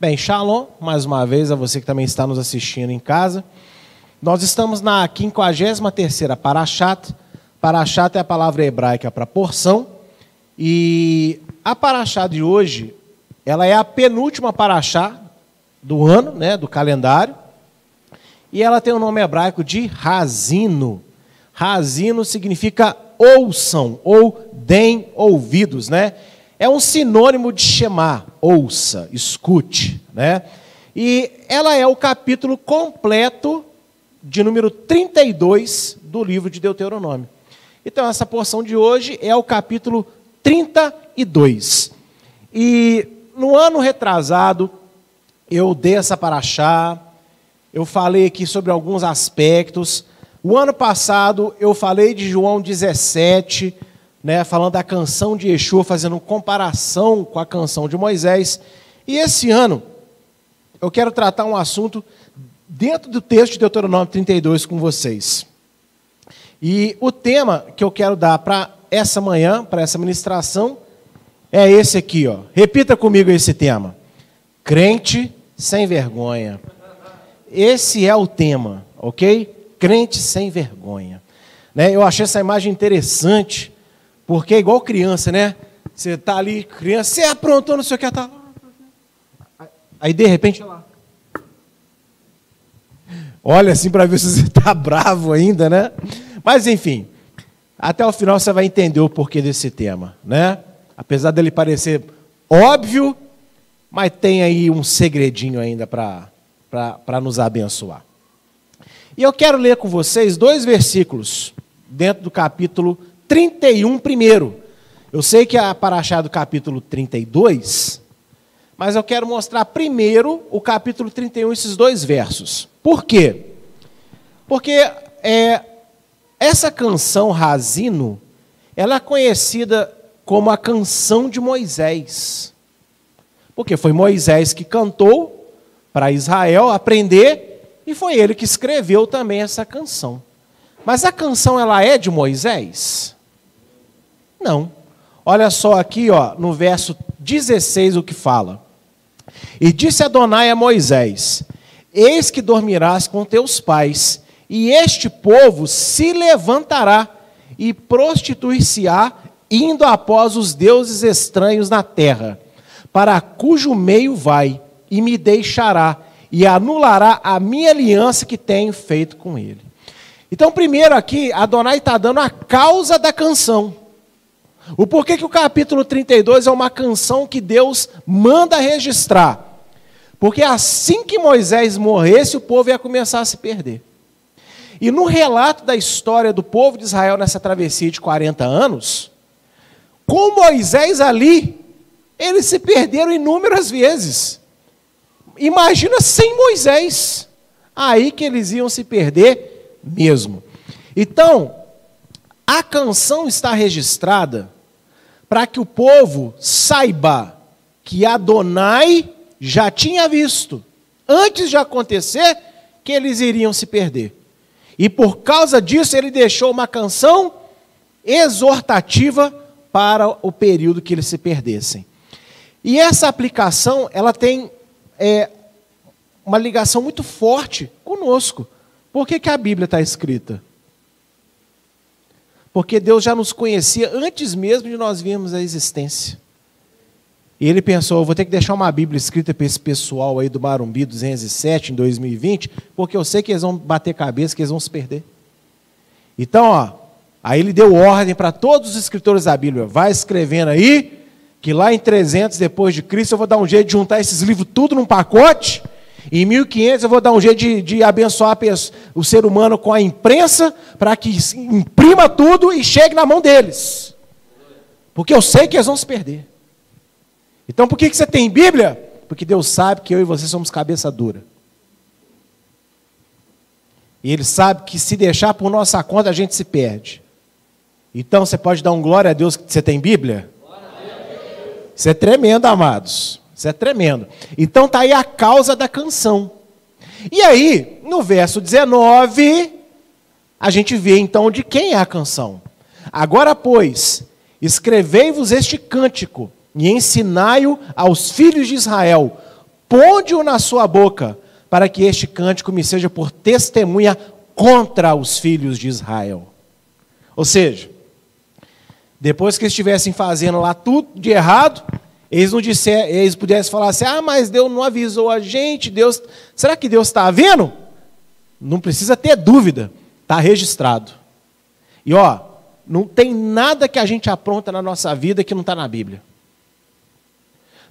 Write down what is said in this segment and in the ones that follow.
Bem, shalom, mais uma vez a você que também está nos assistindo em casa. Nós estamos na 53ª Parashat. Parashat é a palavra hebraica para porção. E a Parashat de hoje, ela é a penúltima Parashat do ano, né, do calendário. E ela tem o nome hebraico de Razino. Razino significa ouçam ou deem ouvidos, né? É um sinônimo de chamar, ouça, escute, né? E ela é o capítulo completo de número 32 do livro de Deuteronômio. Então essa porção de hoje é o capítulo 32. E no ano retrasado eu dei essa paraxá, eu falei aqui sobre alguns aspectos. O ano passado eu falei de João 17, né, falando da canção de Yeshua, fazendo comparação com a canção de Moisés. E esse ano eu quero tratar um assunto dentro do texto de Deuteronômio 32 com vocês. E o tema que eu quero dar para essa manhã, para essa ministração, é esse aqui, ó. Repita comigo esse tema. Crente sem vergonha. Esse é o tema, ok? Crente sem vergonha. Né? Eu achei essa imagem interessante, porque é igual criança, né? Você está ali, criança, você aprontou, não sei o que, tá Aí de repente, lá. Olha assim para ver se você está bravo ainda, né? Mas enfim, até o final você vai entender o porquê desse tema, né? Apesar dele parecer óbvio, mas tem aí um segredinho ainda para nos abençoar. E eu quero ler com vocês dois versículos dentro do capítulo 31 primeiro. Eu sei que é a paraxá do capítulo 32, mas eu quero mostrar primeiro o capítulo 31, esses dois versos. Por quê? Porque é, essa canção Razino, ela é conhecida como a canção de Moisés. Porque foi Moisés que cantou para Israel aprender e foi ele que escreveu também essa canção. Mas a canção ela é de Moisés? Não. Olha só aqui, ó, no verso 16 o que fala. E disse Adonai a Moisés: Eis que dormirás com teus pais, e este povo se levantará e prostituir-se-á, indo após os deuses estranhos na terra para cujo meio vai, e me deixará, e anulará a minha aliança que tenho feito com ele. Então, primeiro aqui, Adonai está dando a causa da canção. O porquê que o capítulo 32 é uma canção que Deus manda registrar. Porque assim que Moisés morresse, o povo ia começar a se perder. E no relato da história do povo de Israel nessa travessia de 40 anos, com Moisés ali, eles se perderam inúmeras vezes. Imagina sem Moisés. Aí que eles iam se perder mesmo. Então, a canção está registrada para que o povo saiba que Adonai já tinha visto, antes de acontecer, que eles iriam se perder. E por causa disso, ele deixou uma canção exortativa para o período que eles se perdessem. E essa aplicação, ela tem é, uma ligação muito forte conosco. Por que, que a Bíblia está escrita? Porque Deus já nos conhecia antes mesmo de nós virmos a existência. E ele pensou, vou ter que deixar uma Bíblia escrita para esse pessoal aí do Marumbi 207 em 2020, porque eu sei que eles vão bater cabeça, que eles vão se perder. Então, ó, aí ele deu ordem para todos os escritores da Bíblia, vai escrevendo aí, que lá em 300 depois de Cristo eu vou dar um jeito de juntar esses livros tudo num pacote. Em 1500 eu vou dar um jeito de, de abençoar o ser humano com a imprensa para que imprima tudo e chegue na mão deles. Porque eu sei que eles vão se perder. Então por que, que você tem Bíblia? Porque Deus sabe que eu e você somos cabeça dura. E Ele sabe que se deixar por nossa conta a gente se perde. Então você pode dar um glória a Deus que você tem Bíblia? Isso é tremendo, amados. Isso é tremendo. Então tá aí a causa da canção. E aí, no verso 19, a gente vê então de quem é a canção. Agora, pois, escrevei-vos este cântico e ensinai-o aos filhos de Israel ponde-o na sua boca, para que este cântico me seja por testemunha contra os filhos de Israel. Ou seja, depois que estivessem fazendo lá tudo de errado, eles não disser, eles pudessem falar assim: "Ah, mas Deus não avisou a gente, Deus, será que Deus está vendo?" Não precisa ter dúvida, está registrado. E ó, não tem nada que a gente apronta na nossa vida que não está na Bíblia.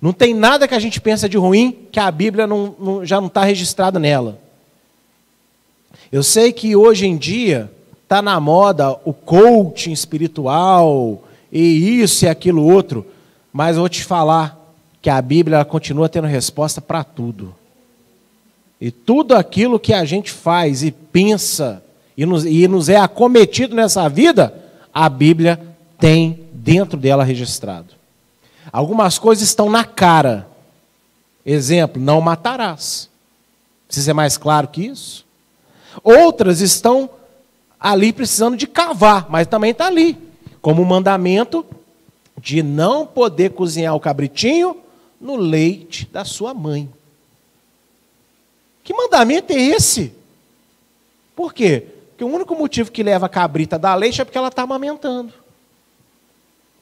Não tem nada que a gente pensa de ruim que a Bíblia não, não, já não está registrada nela. Eu sei que hoje em dia está na moda o coaching espiritual e isso e aquilo outro, mas eu vou te falar que a Bíblia continua tendo resposta para tudo. E tudo aquilo que a gente faz e pensa e nos, e nos é acometido nessa vida, a Bíblia tem dentro dela registrado. Algumas coisas estão na cara. Exemplo, não matarás. Precisa ser mais claro que isso? Outras estão ali precisando de cavar, mas também está ali, como o mandamento de não poder cozinhar o cabritinho no leite da sua mãe. Que mandamento é esse? Por quê? Porque o único motivo que leva a cabrita a dar leite é porque ela está amamentando.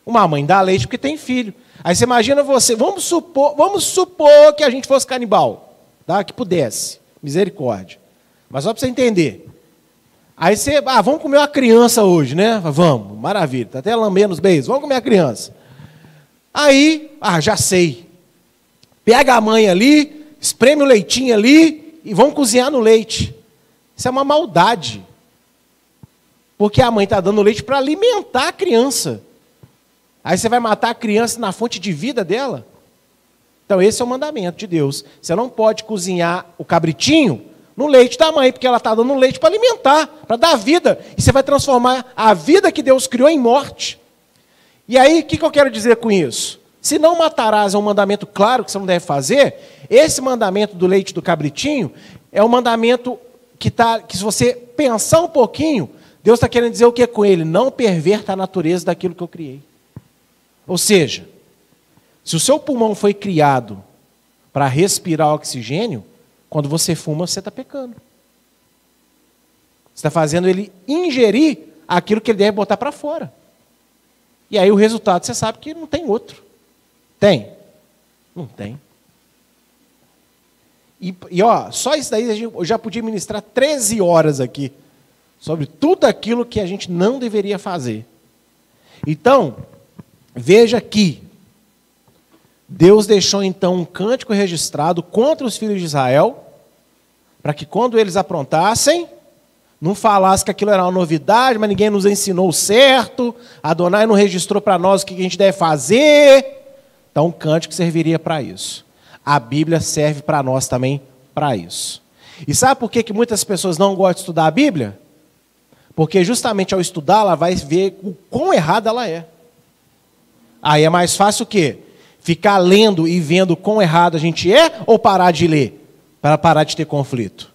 Uma mãe dá leite porque tem filho. Aí você imagina você, vamos supor, vamos supor que a gente fosse canibal, tá? que pudesse, misericórdia. Mas só para você entender. Aí você, ah, vamos comer uma criança hoje, né? Vamos, maravilha, está até lambendo os beijos, vamos comer a criança. Aí, ah, já sei. Pega a mãe ali, espreme o leitinho ali e vamos cozinhar no leite. Isso é uma maldade. Porque a mãe está dando leite para alimentar a criança. Aí você vai matar a criança na fonte de vida dela? Então, esse é o mandamento de Deus. Você não pode cozinhar o cabritinho no leite da mãe, porque ela está dando leite para alimentar, para dar vida. E você vai transformar a vida que Deus criou em morte. E aí, o que, que eu quero dizer com isso? Se não matarás é um mandamento claro que você não deve fazer, esse mandamento do leite do cabritinho é um mandamento que, tá, que se você pensar um pouquinho, Deus está querendo dizer o que com ele? Não perverta a natureza daquilo que eu criei. Ou seja, se o seu pulmão foi criado para respirar oxigênio, quando você fuma, você está pecando. Você está fazendo ele ingerir aquilo que ele deve botar para fora. E aí o resultado você sabe que não tem outro. Tem? Não tem. E, e ó, só isso daí eu já podia ministrar 13 horas aqui sobre tudo aquilo que a gente não deveria fazer. Então, veja que Deus deixou então um cântico registrado contra os filhos de Israel, para que quando eles aprontassem, não falasse que aquilo era uma novidade, mas ninguém nos ensinou certo, Adonai não registrou para nós o que a gente deve fazer. Então, um cântico serviria para isso. A Bíblia serve para nós também para isso. E sabe por que, que muitas pessoas não gostam de estudar a Bíblia? Porque justamente ao estudar, ela vai ver o quão errada ela é. Aí é mais fácil o quê? Ficar lendo e vendo quão errado a gente é ou parar de ler? Para parar de ter conflito.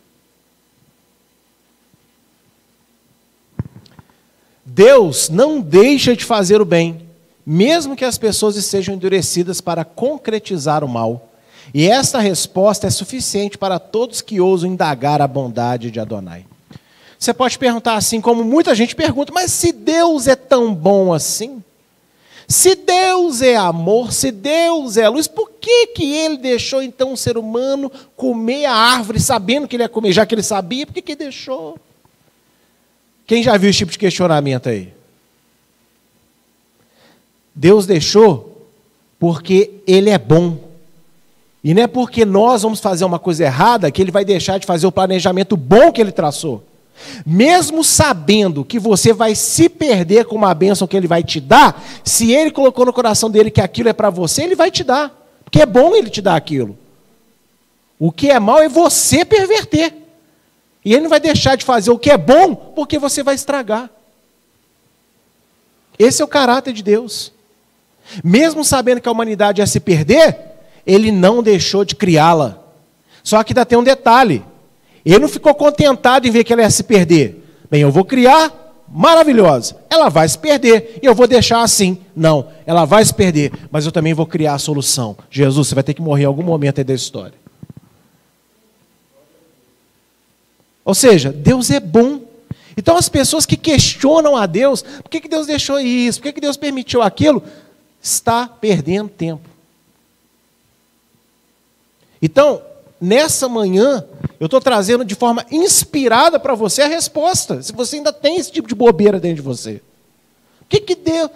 Deus não deixa de fazer o bem, mesmo que as pessoas estejam endurecidas para concretizar o mal. E esta resposta é suficiente para todos que ousam indagar a bondade de Adonai. Você pode perguntar assim, como muita gente pergunta, mas se Deus é tão bom assim? Se Deus é amor, se Deus é luz, por que, que ele deixou então o ser humano comer a árvore sabendo que ele ia comer? Já que ele sabia, por que, que deixou? Quem já viu esse tipo de questionamento aí? Deus deixou porque ele é bom. E não é porque nós vamos fazer uma coisa errada que ele vai deixar de fazer o planejamento bom que ele traçou. Mesmo sabendo que você vai se perder com uma bênção que ele vai te dar, se ele colocou no coração dele que aquilo é para você, ele vai te dar. Porque é bom ele te dar aquilo. O que é mal é você perverter. E ele não vai deixar de fazer o que é bom porque você vai estragar. Esse é o caráter de Deus. Mesmo sabendo que a humanidade ia se perder, ele não deixou de criá-la. Só que ainda tem um detalhe. Ele não ficou contentado em ver que ela ia se perder. Bem, eu vou criar maravilhosa. Ela vai se perder e eu vou deixar assim. Não, ela vai se perder, mas eu também vou criar a solução. Jesus, você vai ter que morrer em algum momento aí da história. Ou seja, Deus é bom. Então as pessoas que questionam a Deus, por que, que Deus deixou isso? Por que, que Deus permitiu aquilo? Está perdendo tempo. Então, nessa manhã, eu estou trazendo de forma inspirada para você a resposta. Se você ainda tem esse tipo de bobeira dentro de você. O que, que Deus.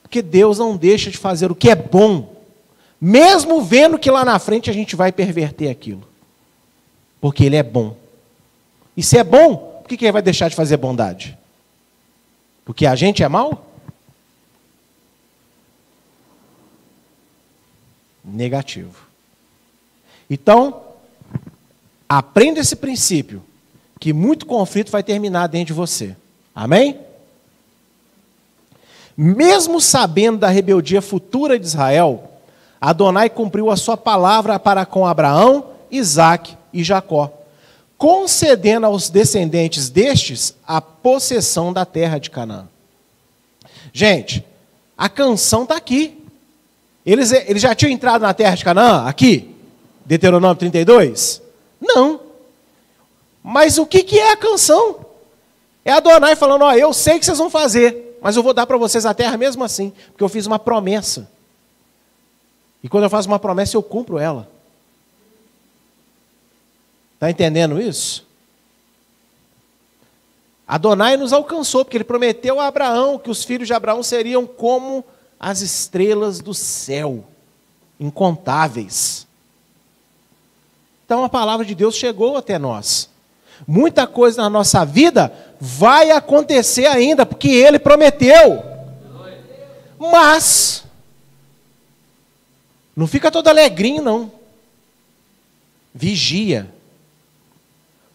Porque Deus não deixa de fazer o que é bom, mesmo vendo que lá na frente a gente vai perverter aquilo. Porque Ele é bom. E se é bom, por que, que Ele vai deixar de fazer bondade? Porque a gente é mal? Negativo. Então, aprenda esse princípio, que muito conflito vai terminar dentro de você. Amém? Mesmo sabendo da rebeldia futura de Israel, Adonai cumpriu a sua palavra para com Abraão, Isaac e Jacó, concedendo aos descendentes destes a possessão da terra de Canaã. Gente, a canção está aqui. Eles, eles já tinham entrado na terra de Canaã? Aqui? Deuteronômio 32? Não. Mas o que, que é a canção? É Adonai falando: Ó, eu sei que vocês vão fazer mas eu vou dar para vocês a terra mesmo assim, porque eu fiz uma promessa. E quando eu faço uma promessa, eu cumpro ela. Está entendendo isso? Adonai nos alcançou, porque ele prometeu a Abraão que os filhos de Abraão seriam como as estrelas do céu, incontáveis. Então a palavra de Deus chegou até nós. Muita coisa na nossa vida vai acontecer ainda, porque ele prometeu. Mas, não fica todo alegrinho, não. Vigia.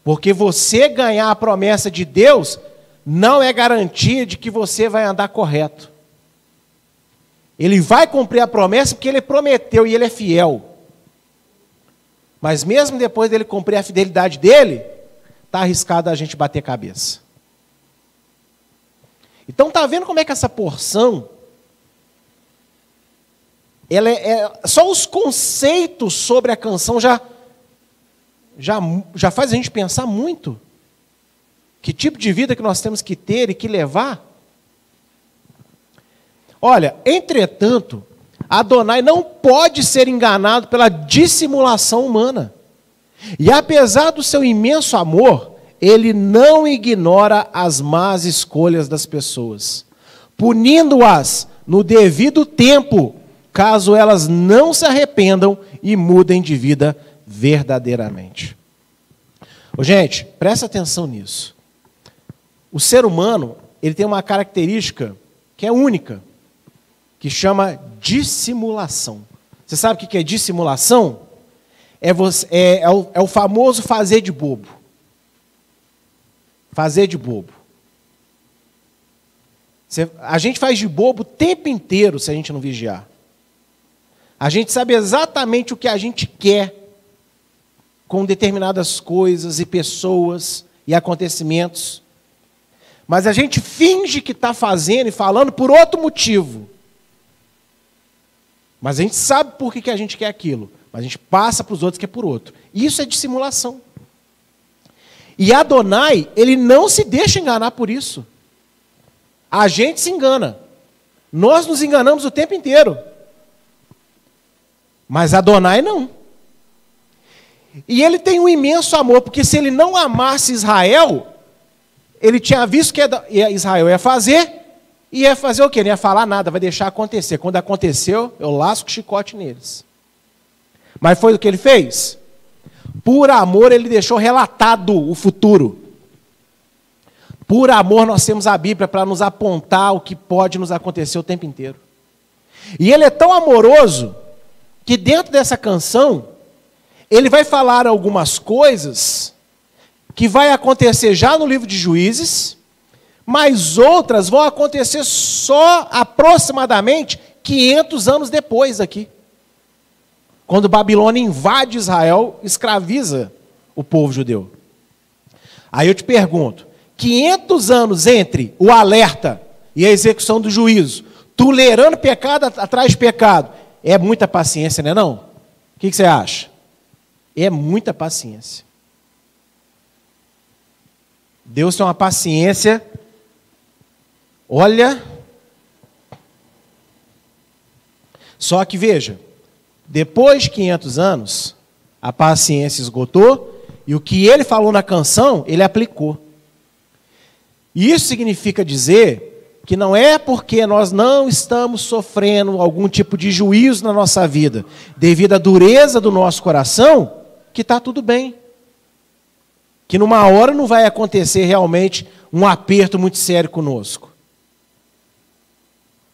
Porque você ganhar a promessa de Deus não é garantia de que você vai andar correto. Ele vai cumprir a promessa porque ele prometeu e ele é fiel. Mas mesmo depois dele cumprir a fidelidade dele, está arriscado a gente bater cabeça. Então tá vendo como é que essa porção ela é, é, só os conceitos sobre a canção já já já faz a gente pensar muito que tipo de vida que nós temos que ter e que levar. Olha, entretanto, Adonai não pode ser enganado pela dissimulação humana. E apesar do seu imenso amor, ele não ignora as más escolhas das pessoas, punindo-as no devido tempo, caso elas não se arrependam e mudem de vida verdadeiramente. Ô, gente, presta atenção nisso. O ser humano, ele tem uma característica que é única, que chama dissimulação. Você sabe o que é dissimulação? é, você, é, é, o, é o famoso fazer de bobo. Fazer de bobo. Você, a gente faz de bobo o tempo inteiro se a gente não vigiar. A gente sabe exatamente o que a gente quer com determinadas coisas e pessoas e acontecimentos. Mas a gente finge que está fazendo e falando por outro motivo. Mas a gente sabe por que, que a gente quer aquilo. Mas a gente passa para os outros que é por outro. Isso é dissimulação. E Adonai, ele não se deixa enganar por isso. A gente se engana. Nós nos enganamos o tempo inteiro. Mas Adonai não. E ele tem um imenso amor, porque se ele não amasse Israel, ele tinha visto que Israel ia fazer, e ia fazer o quê? Não ia falar nada, vai deixar acontecer. Quando aconteceu, eu lasco o chicote neles. Mas foi o que ele fez? Por amor, ele deixou relatado o futuro. Por amor, nós temos a Bíblia para nos apontar o que pode nos acontecer o tempo inteiro. E ele é tão amoroso que dentro dessa canção, ele vai falar algumas coisas que vai acontecer já no livro de Juízes, mas outras vão acontecer só aproximadamente 500 anos depois aqui. Quando Babilônia invade Israel, escraviza o povo judeu. Aí eu te pergunto: 500 anos entre o alerta e a execução do juízo, tolerando pecado atrás de pecado, é muita paciência, não é não? O que, você acha? É muita paciência. Deus tem uma paciência. Olha. Só que veja, depois de 500 anos, a paciência esgotou e o que ele falou na canção, ele aplicou. Isso significa dizer que não é porque nós não estamos sofrendo algum tipo de juízo na nossa vida, devido à dureza do nosso coração, que está tudo bem. Que numa hora não vai acontecer realmente um aperto muito sério conosco.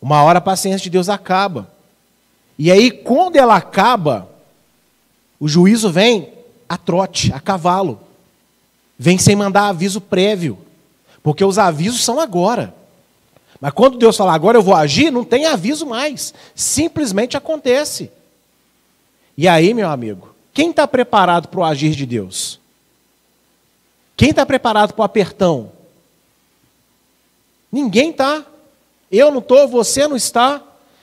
Uma hora a paciência de Deus acaba. E aí, quando ela acaba, o juízo vem a trote, a cavalo. Vem sem mandar aviso prévio. Porque os avisos são agora. Mas quando Deus fala agora eu vou agir, não tem aviso mais. Simplesmente acontece. E aí, meu amigo, quem está preparado para o agir de Deus? Quem está preparado para o apertão? Ninguém está. Eu não estou, você não está.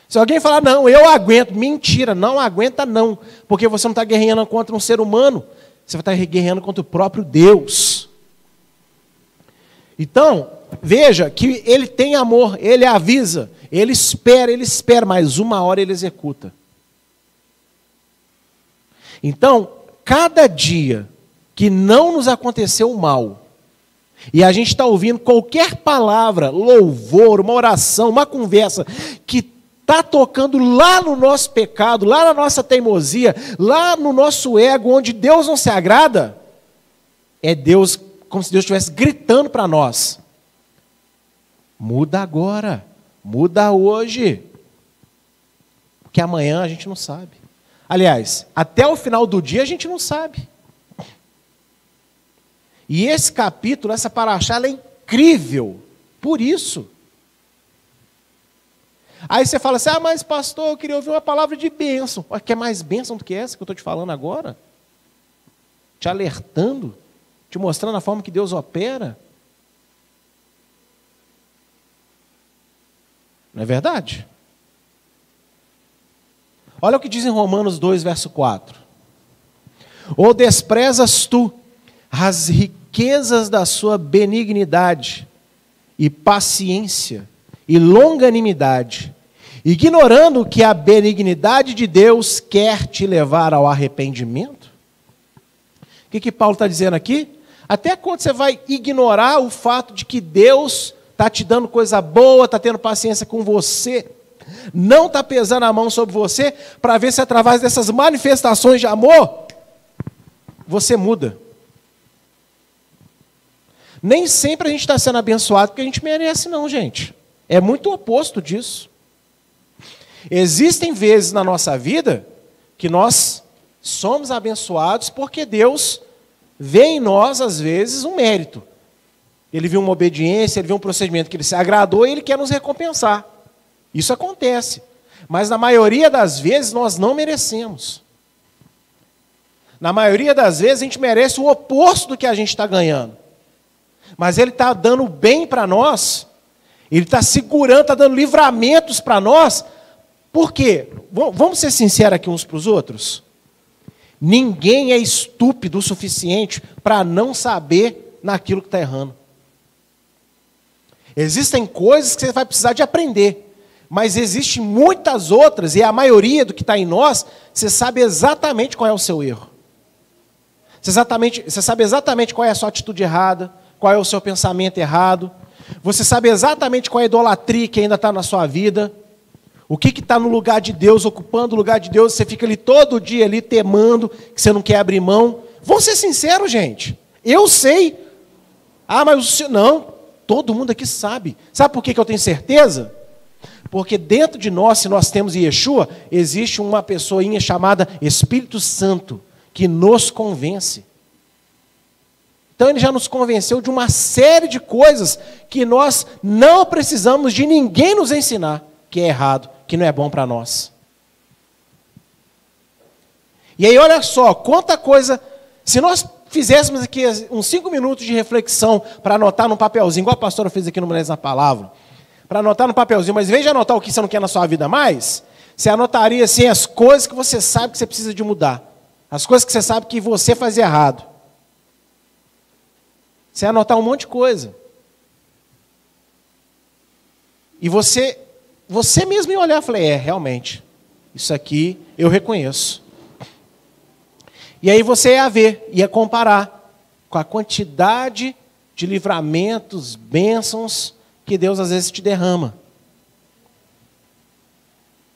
Se alguém falar, não, eu aguento, mentira, não aguenta não, porque você não está guerreando contra um ser humano, você vai estar guerreando contra o próprio Deus. Então, veja que ele tem amor, ele avisa, ele espera, ele espera, mas uma hora ele executa. Então, cada dia que não nos aconteceu mal, e a gente está ouvindo qualquer palavra, louvor, uma oração, uma conversa, que está tocando lá no nosso pecado, lá na nossa teimosia, lá no nosso ego, onde Deus não se agrada, é Deus, como se Deus estivesse gritando para nós: muda agora, muda hoje, porque amanhã a gente não sabe. Aliás, até o final do dia a gente não sabe. E esse capítulo, essa paraxá, é incrível por isso. Aí você fala assim: ah, mas pastor, eu queria ouvir uma palavra de bênção. Quer mais bênção do que essa que eu estou te falando agora? Te alertando, te mostrando a forma que Deus opera. Não é verdade? Olha o que diz em Romanos 2, verso 4. Ou desprezas tu as riquezas da sua benignidade e paciência, e longanimidade, ignorando que a benignidade de Deus quer te levar ao arrependimento? O que, que Paulo está dizendo aqui? Até quando você vai ignorar o fato de que Deus está te dando coisa boa, está tendo paciência com você, não está pesando a mão sobre você, para ver se através dessas manifestações de amor, você muda. Nem sempre a gente está sendo abençoado porque a gente merece, não, gente. É muito oposto disso. Existem vezes na nossa vida que nós somos abençoados porque Deus vê em nós, às vezes, um mérito. Ele viu uma obediência, ele viu um procedimento que ele se agradou e ele quer nos recompensar. Isso acontece. Mas na maioria das vezes nós não merecemos. Na maioria das vezes a gente merece o oposto do que a gente está ganhando. Mas ele está dando bem para nós ele está segurando, está dando livramentos para nós. Por quê? Vamos ser sinceros aqui uns para os outros? Ninguém é estúpido o suficiente para não saber naquilo que está errando. Existem coisas que você vai precisar de aprender, mas existem muitas outras, e a maioria do que está em nós, você sabe exatamente qual é o seu erro. Você, exatamente, você sabe exatamente qual é a sua atitude errada, qual é o seu pensamento errado, você sabe exatamente qual é a idolatria que ainda está na sua vida. O que está no lugar de Deus, ocupando o lugar de Deus, você fica ali todo dia ali temando, que você não quer abrir mão. Vamos ser sinceros, gente. Eu sei. Ah, mas o senhor. Não, todo mundo aqui sabe. Sabe por que, que eu tenho certeza? Porque dentro de nós, se nós temos Yeshua, existe uma pessoinha chamada Espírito Santo, que nos convence. Então ele já nos convenceu de uma série de coisas que nós não precisamos de ninguém nos ensinar que é errado, que não é bom para nós. E aí olha só, quanta coisa, se nós fizéssemos aqui uns cinco minutos de reflexão para anotar num papelzinho, igual a pastora fez aqui no Mulheres na Palavra, para anotar no papelzinho, mas em vez de anotar o que você não quer na sua vida mais, você anotaria assim as coisas que você sabe que você precisa de mudar, as coisas que você sabe que você faz errado. Você ia anotar um monte de coisa. E você, você mesmo ia olhar e falar, é, realmente, isso aqui eu reconheço. E aí você ia ver, ia comparar com a quantidade de livramentos, bênçãos que Deus às vezes te derrama.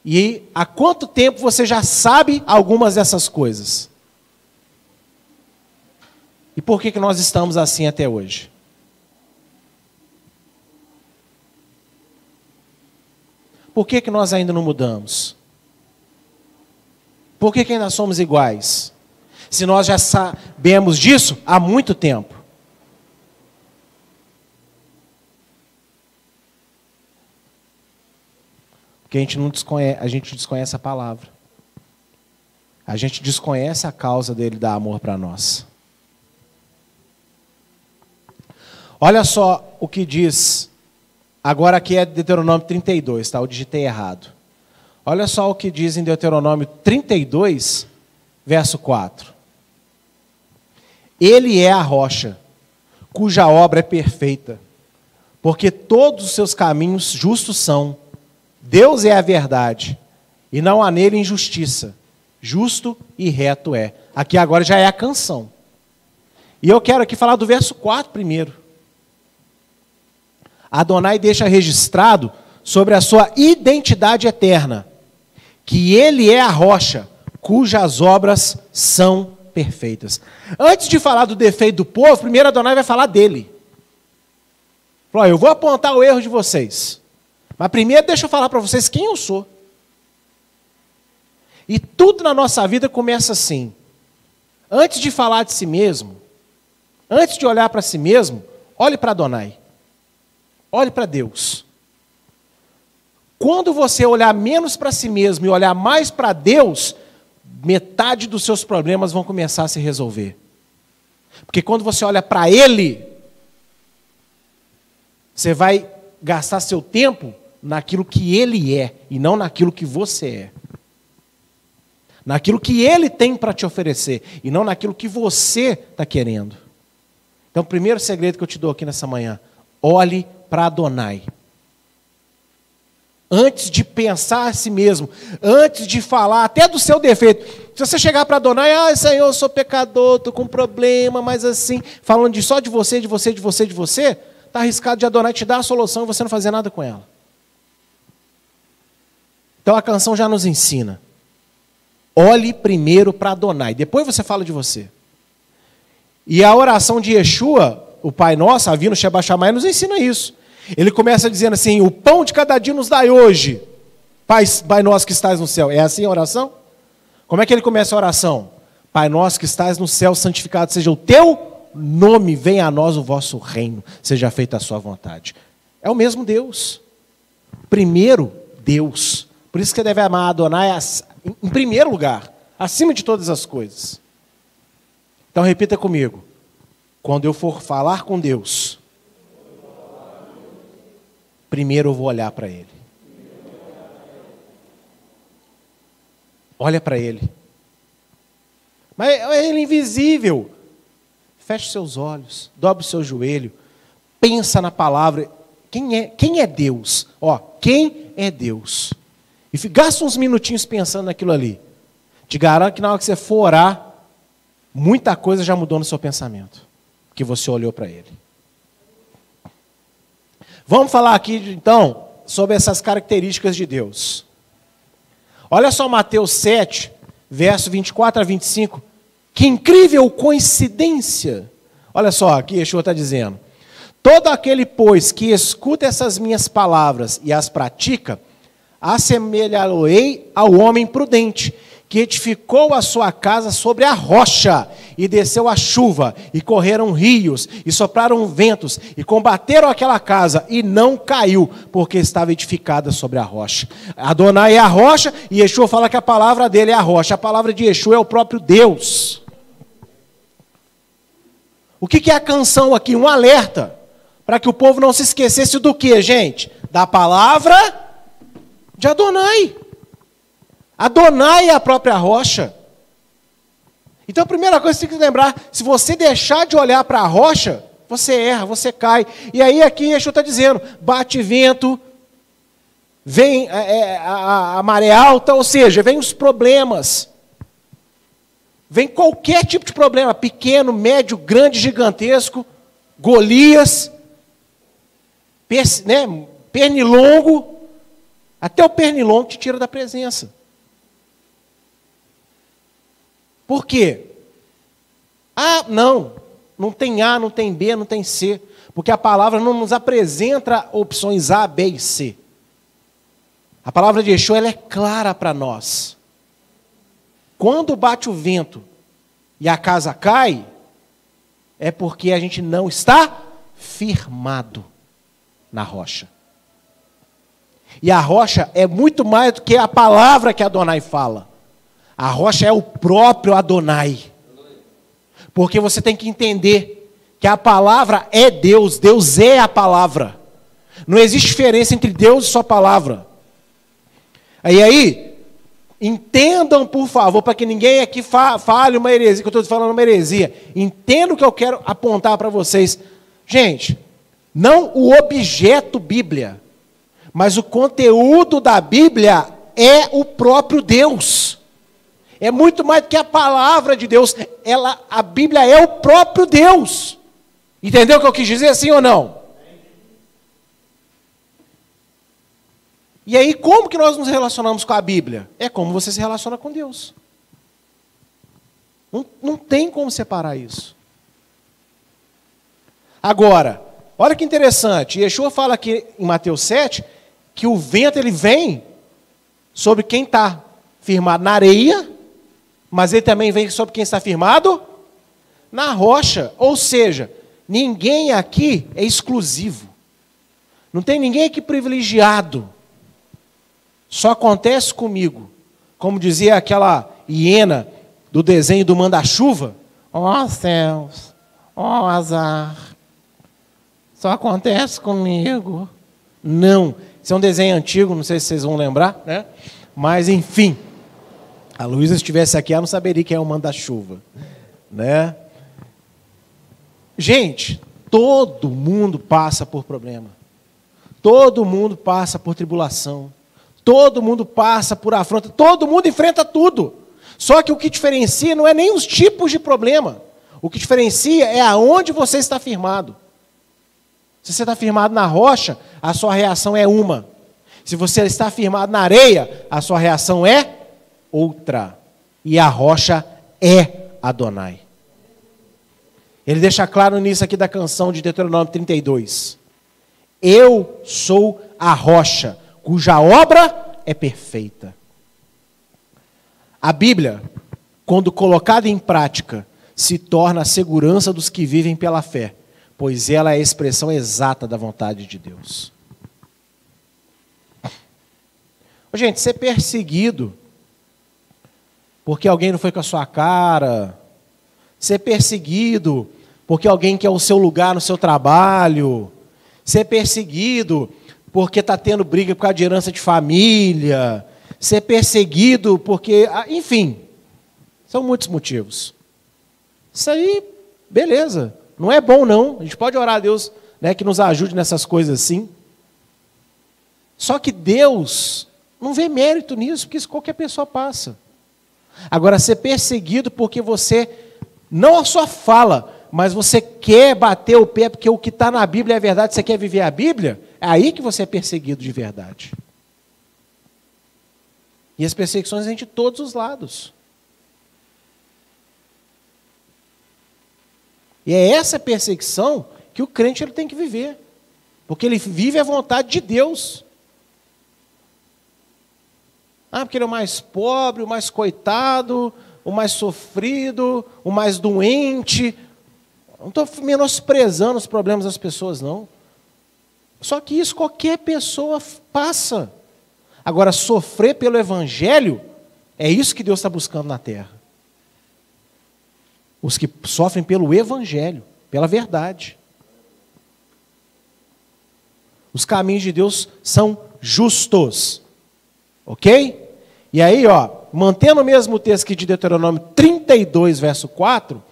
E há quanto tempo você já sabe algumas dessas coisas? E por que, que nós estamos assim até hoje? Por que, que nós ainda não mudamos? Por que, que ainda somos iguais? Se nós já sabemos disso há muito tempo. Porque a gente não desconhece, a gente desconhece a palavra. A gente desconhece a causa dele dar amor para nós. Olha só o que diz. Agora aqui é Deuteronômio 32, tá? Eu digitei errado. Olha só o que diz em Deuteronômio 32, verso 4. Ele é a rocha, cuja obra é perfeita, porque todos os seus caminhos justos são. Deus é a verdade, e não há nele injustiça. Justo e reto é. Aqui agora já é a canção. E eu quero aqui falar do verso 4 primeiro. Adonai deixa registrado sobre a sua identidade eterna, que ele é a rocha, cujas obras são perfeitas. Antes de falar do defeito do povo, primeiro Adonai vai falar dele. Falou, eu vou apontar o erro de vocês. Mas primeiro deixa eu falar para vocês quem eu sou. E tudo na nossa vida começa assim. Antes de falar de si mesmo, antes de olhar para si mesmo, olhe para Adonai. Olhe para Deus. Quando você olhar menos para si mesmo e olhar mais para Deus, metade dos seus problemas vão começar a se resolver. Porque quando você olha para Ele, você vai gastar seu tempo naquilo que Ele é e não naquilo que você é. Naquilo que Ele tem para te oferecer e não naquilo que você está querendo. Então, o primeiro segredo que eu te dou aqui nessa manhã: olhe para Adonai. Antes de pensar a si mesmo, antes de falar até do seu defeito. Se você chegar para Adonai, ah, Senhor, eu sou pecador, estou com problema, mas assim, falando de só de você, de você, de você, de você, está arriscado de Adonai te dar a solução e você não fazer nada com ela. Então a canção já nos ensina. Olhe primeiro para Adonai, depois você fala de você. E a oração de Yeshua, o Pai Nosso, Avino Shebachamai, nos ensina isso. Ele começa dizendo assim: O pão de cada dia nos dai hoje, Pai, Pai Nosso que estás no céu. É assim a oração? Como é que ele começa a oração? Pai Nosso que estás no céu, santificado seja o teu nome, venha a nós o vosso reino, seja feita a sua vontade. É o mesmo Deus. Primeiro, Deus. Por isso que deve amar Adonai em primeiro lugar, acima de todas as coisas. Então repita comigo. Quando eu for falar com Deus, primeiro eu vou olhar para Ele. Olha para Ele. Mas é Ele invisível. Feche seus olhos, dobre o seu joelho, pensa na palavra. Quem é, quem é Deus? Ó, quem é Deus? E gasta uns minutinhos pensando naquilo ali. Te garanto que na hora que você for orar, muita coisa já mudou no seu pensamento. Que você olhou para ele. Vamos falar aqui, então, sobre essas características de Deus. Olha só Mateus 7, verso 24 a 25. Que incrível coincidência! Olha só, aqui Yeshua está dizendo: Todo aquele, pois, que escuta essas minhas palavras e as pratica, assemelhá-lo-ei ao homem prudente, que edificou a sua casa sobre a rocha, e desceu a chuva, e correram rios, e sopraram ventos, e combateram aquela casa, e não caiu, porque estava edificada sobre a rocha. Adonai é a rocha, e Yeshua fala que a palavra dele é a rocha. A palavra de Yeshua é o próprio Deus. O que é a canção aqui? Um alerta, para que o povo não se esquecesse do que, gente? Da palavra de Adonai. Adonai é a própria rocha. Então a primeira coisa que você tem que lembrar: se você deixar de olhar para a rocha, Você erra, você cai. E aí aqui Yeshua está dizendo: bate vento, vem é, é, a, a maré alta, ou seja, vem os problemas. Vem qualquer tipo de problema, pequeno, médio, grande, gigantesco, Golias, né, pernilongo, até o pernilongo te tira da presença. Por quê? Ah, não, não tem A, não tem B, não tem C, porque a palavra não nos apresenta opções A, B e C. A palavra de Yeshua ela é clara para nós. Quando bate o vento e a casa cai, é porque a gente não está firmado na rocha. E a rocha é muito mais do que a palavra que Adonai fala. A rocha é o próprio Adonai. Porque você tem que entender que a palavra é Deus, Deus é a palavra. Não existe diferença entre Deus e sua palavra. Aí aí, entendam, por favor, para que ninguém aqui fale uma heresia, que eu estou falando uma heresia. Entenda o que eu quero apontar para vocês. Gente, não o objeto Bíblia, mas o conteúdo da Bíblia é o próprio Deus. É muito mais do que a palavra de Deus. Ela, a Bíblia é o próprio Deus. Entendeu o que eu quis dizer, sim ou não? E aí, como que nós nos relacionamos com a Bíblia? É como você se relaciona com Deus. Não, não tem como separar isso. Agora, olha que interessante. Yeshua fala aqui em Mateus 7 que o vento ele vem sobre quem está firmado na areia, mas ele também vem sobre quem está firmado na rocha. Ou seja, ninguém aqui é exclusivo. Não tem ninguém aqui privilegiado. Só acontece comigo. Como dizia aquela hiena do desenho do manda-chuva. Ó oh, céus, ó oh, azar. Só acontece comigo. Não. Isso é um desenho antigo, não sei se vocês vão lembrar, né? Mas enfim. A Luísa estivesse aqui, ela não saberia quem é o manda-chuva, né? Gente, todo mundo passa por problema. Todo mundo passa por tribulação. Todo mundo passa por afronta, todo mundo enfrenta tudo. Só que o que diferencia não é nem os tipos de problema. O que diferencia é aonde você está firmado. Se você está firmado na rocha, a sua reação é uma. Se você está firmado na areia, a sua reação é outra. E a rocha é Adonai. Ele deixa claro nisso aqui da canção de Deuteronômio 32. Eu sou a rocha cuja obra é perfeita. A Bíblia, quando colocada em prática, se torna a segurança dos que vivem pela fé, pois ela é a expressão exata da vontade de Deus. Gente, ser perseguido porque alguém não foi com a sua cara, ser perseguido porque alguém quer o seu lugar no seu trabalho, ser perseguido porque está tendo briga por causa de herança de família, ser perseguido porque. Ah, enfim, são muitos motivos. Isso aí, beleza. Não é bom, não. A gente pode orar a Deus né, que nos ajude nessas coisas assim. Só que Deus não vê mérito nisso, porque isso qualquer pessoa passa. Agora, ser perseguido porque você não só fala, mas você quer bater o pé porque o que está na Bíblia é verdade, você quer viver a Bíblia, é aí que você é perseguido de verdade. E as perseguições vêm de todos os lados. E é essa perseguição que o crente ele tem que viver. Porque ele vive a vontade de Deus. Ah, porque ele é o mais pobre, o mais coitado, o mais sofrido, o mais doente. Não estou menosprezando os problemas das pessoas, não. Só que isso qualquer pessoa passa. Agora, sofrer pelo Evangelho, é isso que Deus está buscando na terra. Os que sofrem pelo Evangelho, pela verdade. Os caminhos de Deus são justos. Ok? E aí, ó, mantendo o mesmo texto que de Deuteronômio 32, verso 4,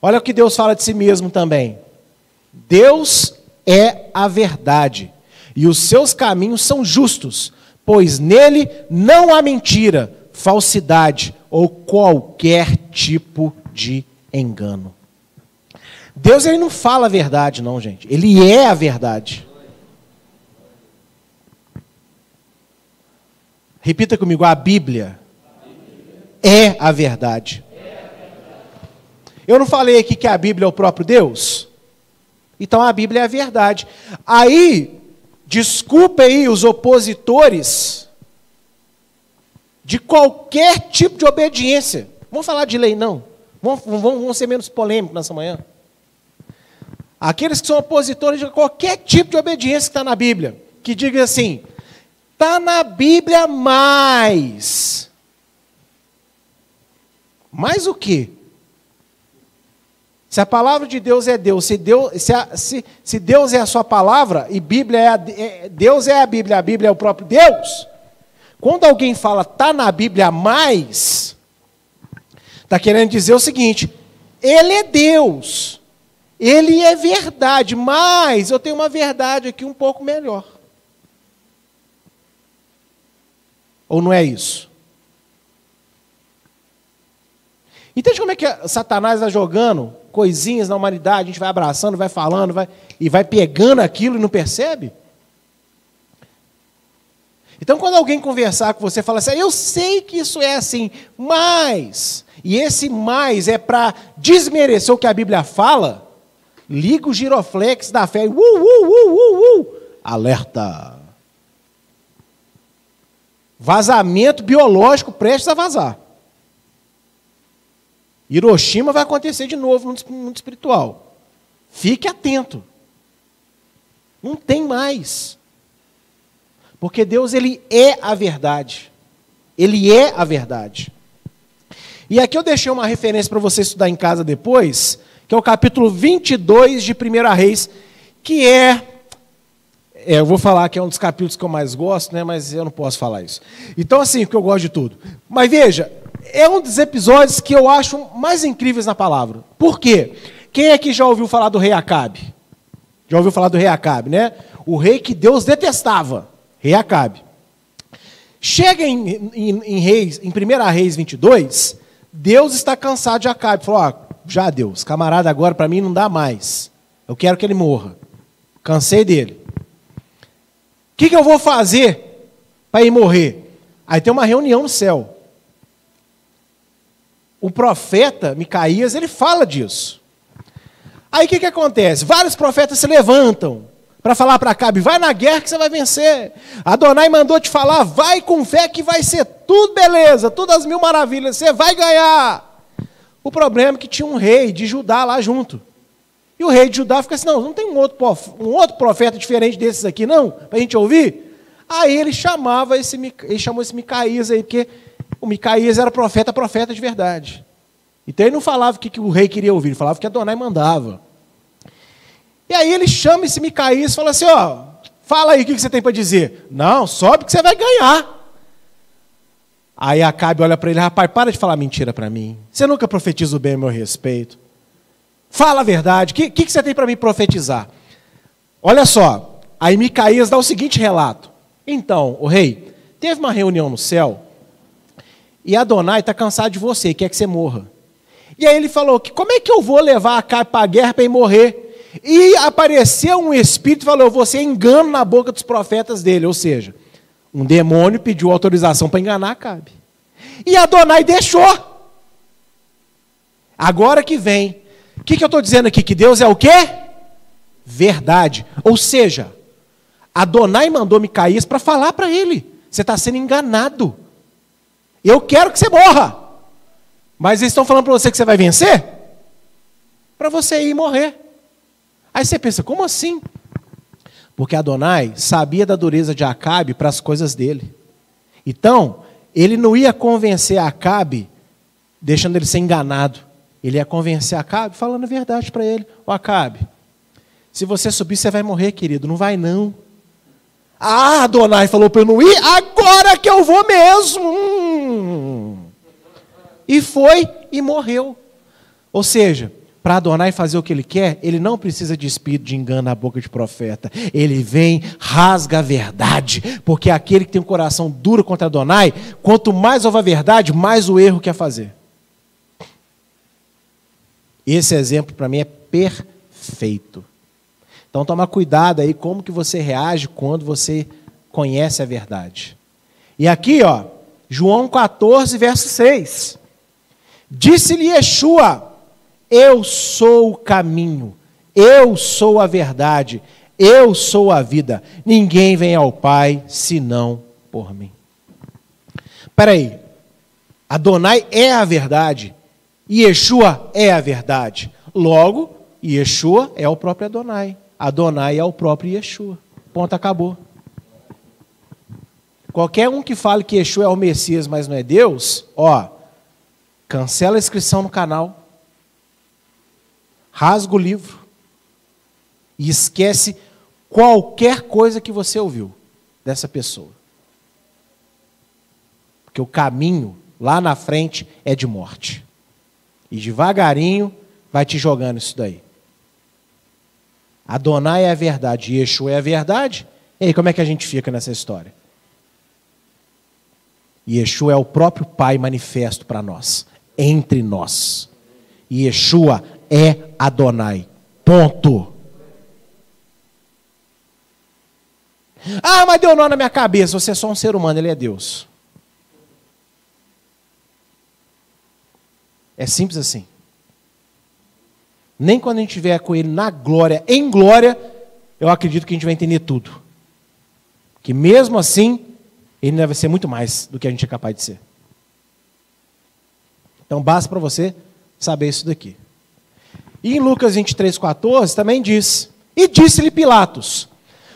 olha o que Deus fala de si mesmo também. Deus é a verdade, e os seus caminhos são justos, pois nele não há mentira, falsidade ou qualquer tipo de engano. Deus ele não fala a verdade, não, gente. Ele é a verdade. Repita comigo: a Bíblia é a verdade. Eu não falei aqui que a Bíblia é o próprio Deus? Então a Bíblia é a verdade. Aí, desculpe aí os opositores de qualquer tipo de obediência. Vamos falar de lei, não. Vamos, vamos, vamos ser menos polêmicos nessa manhã. Aqueles que são opositores de qualquer tipo de obediência que está na Bíblia, que diga assim, está na Bíblia mais. Mais o quê? Se a palavra de Deus é Deus, se Deus, se, a, se, se Deus é a sua palavra e Bíblia é, a, é, Deus é a Bíblia, a Bíblia é o próprio Deus, quando alguém fala está na Bíblia mais, está querendo dizer o seguinte: Ele é Deus, Ele é verdade, mas eu tenho uma verdade aqui um pouco melhor. Ou não é isso? Entende como é que Satanás está jogando coisinhas na humanidade, a gente vai abraçando, vai falando, vai, e vai pegando aquilo e não percebe? Então, quando alguém conversar com você, fala assim, eu sei que isso é assim, mas, e esse mais é para desmerecer o que a Bíblia fala, liga o giroflex da fé, uh, uh, uh, uh, uh, alerta. Vazamento biológico prestes a vazar. Hiroshima vai acontecer de novo no mundo espiritual. Fique atento. Não tem mais. Porque Deus ele é a verdade. Ele é a verdade. E aqui eu deixei uma referência para você estudar em casa depois, que é o capítulo 22 de 1 Reis, que é, é, eu vou falar que é um dos capítulos que eu mais gosto, né, mas eu não posso falar isso. Então assim, porque eu gosto de tudo. Mas veja, é um dos episódios que eu acho mais incríveis na palavra. Por quê? Quem aqui já ouviu falar do rei Acabe? Já ouviu falar do rei Acabe, né? O rei que Deus detestava, rei Acabe. Chega em, em, em, Reis, em 1 Reis 22, Deus está cansado de Acabe. Falou: ó, já Deus, camarada agora para mim não dá mais. Eu quero que ele morra. Cansei dele. Que, que eu vou fazer para ele morrer? Aí tem uma reunião no céu o profeta Micaías, ele fala disso. Aí o que, que acontece? Vários profetas se levantam para falar para Acabe, vai na guerra que você vai vencer. Adonai mandou te falar, vai com fé que vai ser tudo beleza, todas as mil maravilhas, você vai ganhar. O problema é que tinha um rei de Judá lá junto. E o rei de Judá fica assim, não, não tem um outro, um outro profeta diferente desses aqui, não, para a gente ouvir? Aí ele chamava esse, ele chamou esse Micaías aí, porque o Micaías era profeta, profeta de verdade. Então ele não falava o que, o rei queria ouvir, ele falava o que Adonai mandava. E aí ele chama esse Micaías e fala assim: ó, fala aí o que você tem para dizer. Não, sobe que você vai ganhar. Aí Acabe olha para ele, rapaz, para de falar mentira para mim. Você nunca profetiza o bem a meu respeito. Fala a verdade. O que, que, que você tem para me profetizar? Olha só, aí Micaías dá o seguinte relato. Então, o rei, teve uma reunião no céu e Adonai está cansado de você, quer que você morra. E aí ele falou que como é que eu vou levar a Cabe para a guerra para ele morrer? E apareceu um espírito e falou: você engano na boca dos profetas dele. Ou seja, um demônio pediu autorização para enganar Acabe. E Adonai deixou. Agora que vem. O que, que eu estou dizendo aqui? Que Deus é o quê? Verdade. Ou seja, Adonai mandou Micaías para falar para ele: você está sendo enganado. Eu quero que você morra. Mas eles estão falando para você que você vai vencer? Para você ir morrer. Aí você pensa, como assim? Porque Adonai sabia da dureza de Acabe para as coisas dele. Então, ele não ia convencer Acabe deixando ele ser enganado. Ele ia convencer Acabe falando a verdade para ele. Ô Acabe, se você subir, você vai morrer, querido. Não vai não. Ah, Adonai falou para eu não ir, agora que eu vou mesmo. E foi e morreu. Ou seja, para Adonai fazer o que ele quer, ele não precisa de espírito de engano na boca de profeta. Ele vem, rasga a verdade, porque aquele que tem um coração duro contra Adonai, quanto mais ouve a verdade, mais o erro quer fazer. Esse exemplo para mim é perfeito. Então toma cuidado aí como que você reage quando você conhece a verdade. E aqui, ó, João 14, verso 6. Disse-lhe Yeshua: Eu sou o caminho, eu sou a verdade, eu sou a vida. Ninguém vem ao Pai senão por mim. Espera aí. Adonai é a verdade. Yeshua é a verdade. Logo, Yeshua é o próprio Adonai. Adonai é o próprio Yeshua. Ponto, acabou. Qualquer um que fale que Yeshua é o Messias, mas não é Deus, ó, cancela a inscrição no canal, rasga o livro e esquece qualquer coisa que você ouviu dessa pessoa. Porque o caminho lá na frente é de morte. E devagarinho vai te jogando isso daí. Adonai é a verdade, Yeshua é a verdade. E aí, como é que a gente fica nessa história? Yeshua é o próprio Pai manifesto para nós, entre nós. Yeshua é Adonai. Ponto. Ah, mas deu nó na minha cabeça. Você é só um ser humano, ele é Deus. É simples assim. Nem quando a gente estiver com Ele na glória, em glória, eu acredito que a gente vai entender tudo. Que mesmo assim, Ele deve ser muito mais do que a gente é capaz de ser. Então basta para você saber isso daqui. E em Lucas 23, 14 também diz: E disse-lhe Pilatos: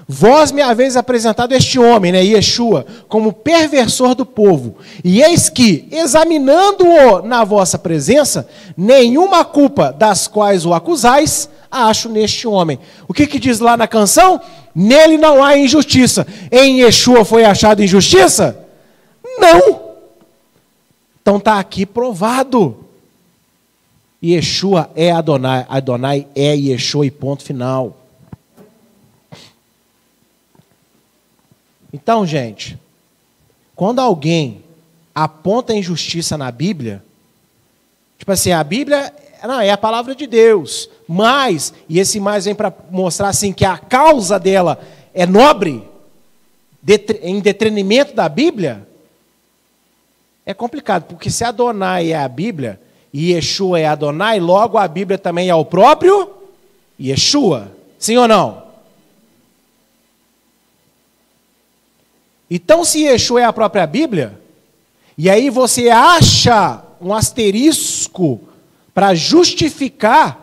Vós me haveis apresentado este homem, né, Yeshua, como perversor do povo. E eis que, examinando-o na vossa presença, nenhuma culpa das quais o acusais, acho neste homem. O que, que diz lá na canção? Nele não há injustiça. Em Yeshua foi achado injustiça? Não. Então está aqui provado. Yeshua é Adonai, Adonai é Yeshua e ponto final. Então, gente, quando alguém aponta injustiça na Bíblia, tipo assim, a Bíblia não, é a palavra de Deus, mas, e esse mais vem para mostrar assim que a causa dela é nobre, em detrimento da Bíblia, é complicado, porque se Adonai é a Bíblia e Yeshua é Adonai, logo a Bíblia também é o próprio Yeshua. Sim ou não? Então, se Yeshua é a própria Bíblia, e aí você acha um asterisco para justificar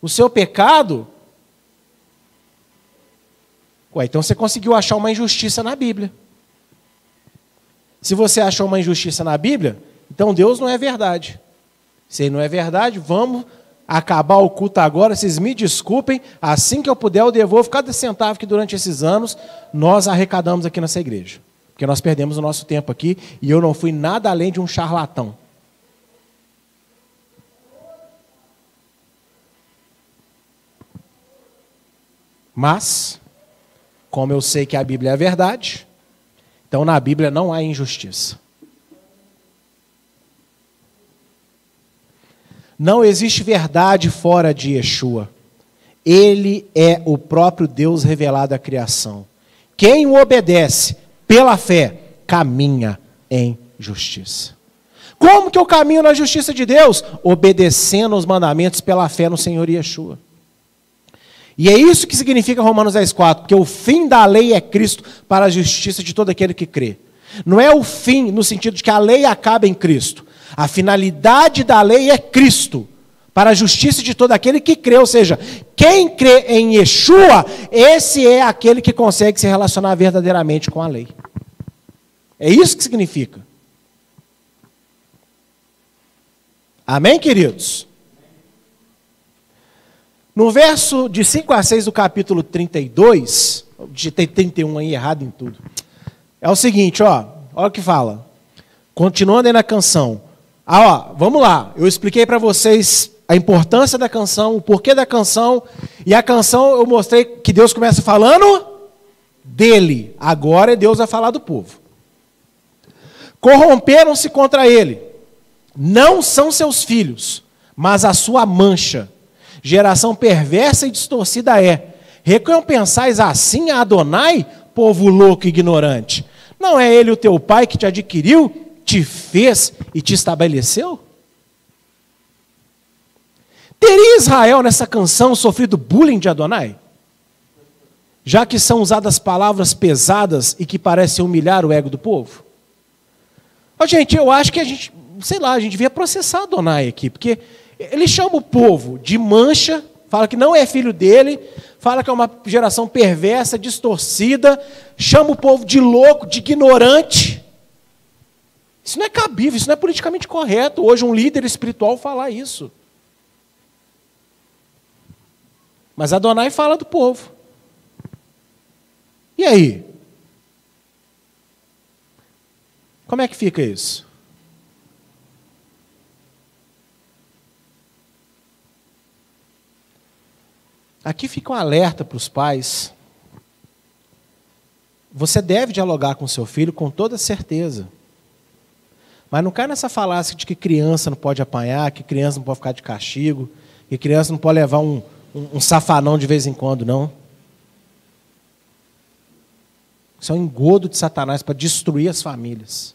o seu pecado, ué, então você conseguiu achar uma injustiça na Bíblia. Se você achou uma injustiça na Bíblia, então Deus não é verdade. Se ele não é verdade, vamos acabar o culto agora, vocês me desculpem, assim que eu puder eu devolvo cada centavo que durante esses anos nós arrecadamos aqui nessa igreja. Porque nós perdemos o nosso tempo aqui e eu não fui nada além de um charlatão. Mas, como eu sei que a Bíblia é a verdade, então na Bíblia não há injustiça. Não existe verdade fora de Yeshua. Ele é o próprio Deus revelado à criação. Quem o obedece pela fé caminha em justiça. Como que eu caminho na justiça de Deus? Obedecendo os mandamentos pela fé no Senhor Yeshua. E é isso que significa Romanos 10,4, porque o fim da lei é Cristo para a justiça de todo aquele que crê. Não é o fim no sentido de que a lei acaba em Cristo, a finalidade da lei é Cristo, para a justiça de todo aquele que crê. Ou seja, quem crê em Yeshua, esse é aquele que consegue se relacionar verdadeiramente com a lei. É isso que significa. Amém, queridos? No verso de 5 a 6 do capítulo 32, digitei 31 aí errado em tudo. É o seguinte, ó, olha o que fala. Continuando aí na canção. Ah, ó, vamos lá. Eu expliquei para vocês a importância da canção, o porquê da canção, e a canção eu mostrei que Deus começa falando dele, agora Deus vai falar do povo. Corromperam-se contra ele, não são seus filhos, mas a sua mancha. Geração perversa e distorcida é. Recompensais assim a Adonai, povo louco e ignorante. Não é ele o teu pai que te adquiriu, te fez e te estabeleceu? Teria Israel nessa canção sofrido bullying de Adonai? Já que são usadas palavras pesadas e que parecem humilhar o ego do povo? Oh, gente, eu acho que a gente, sei lá, a gente devia processar Adonai aqui, porque ele chama o povo de mancha, fala que não é filho dele, fala que é uma geração perversa, distorcida, chama o povo de louco, de ignorante. Isso não é cabível, isso não é politicamente correto. Hoje, um líder espiritual falar isso. Mas Adonai fala do povo. E aí? Como é que fica isso? Aqui fica um alerta para os pais. Você deve dialogar com seu filho com toda certeza. Mas não cai nessa falácia de que criança não pode apanhar, que criança não pode ficar de castigo, que criança não pode levar um, um, um safanão de vez em quando, não. Isso é um engodo de Satanás para destruir as famílias.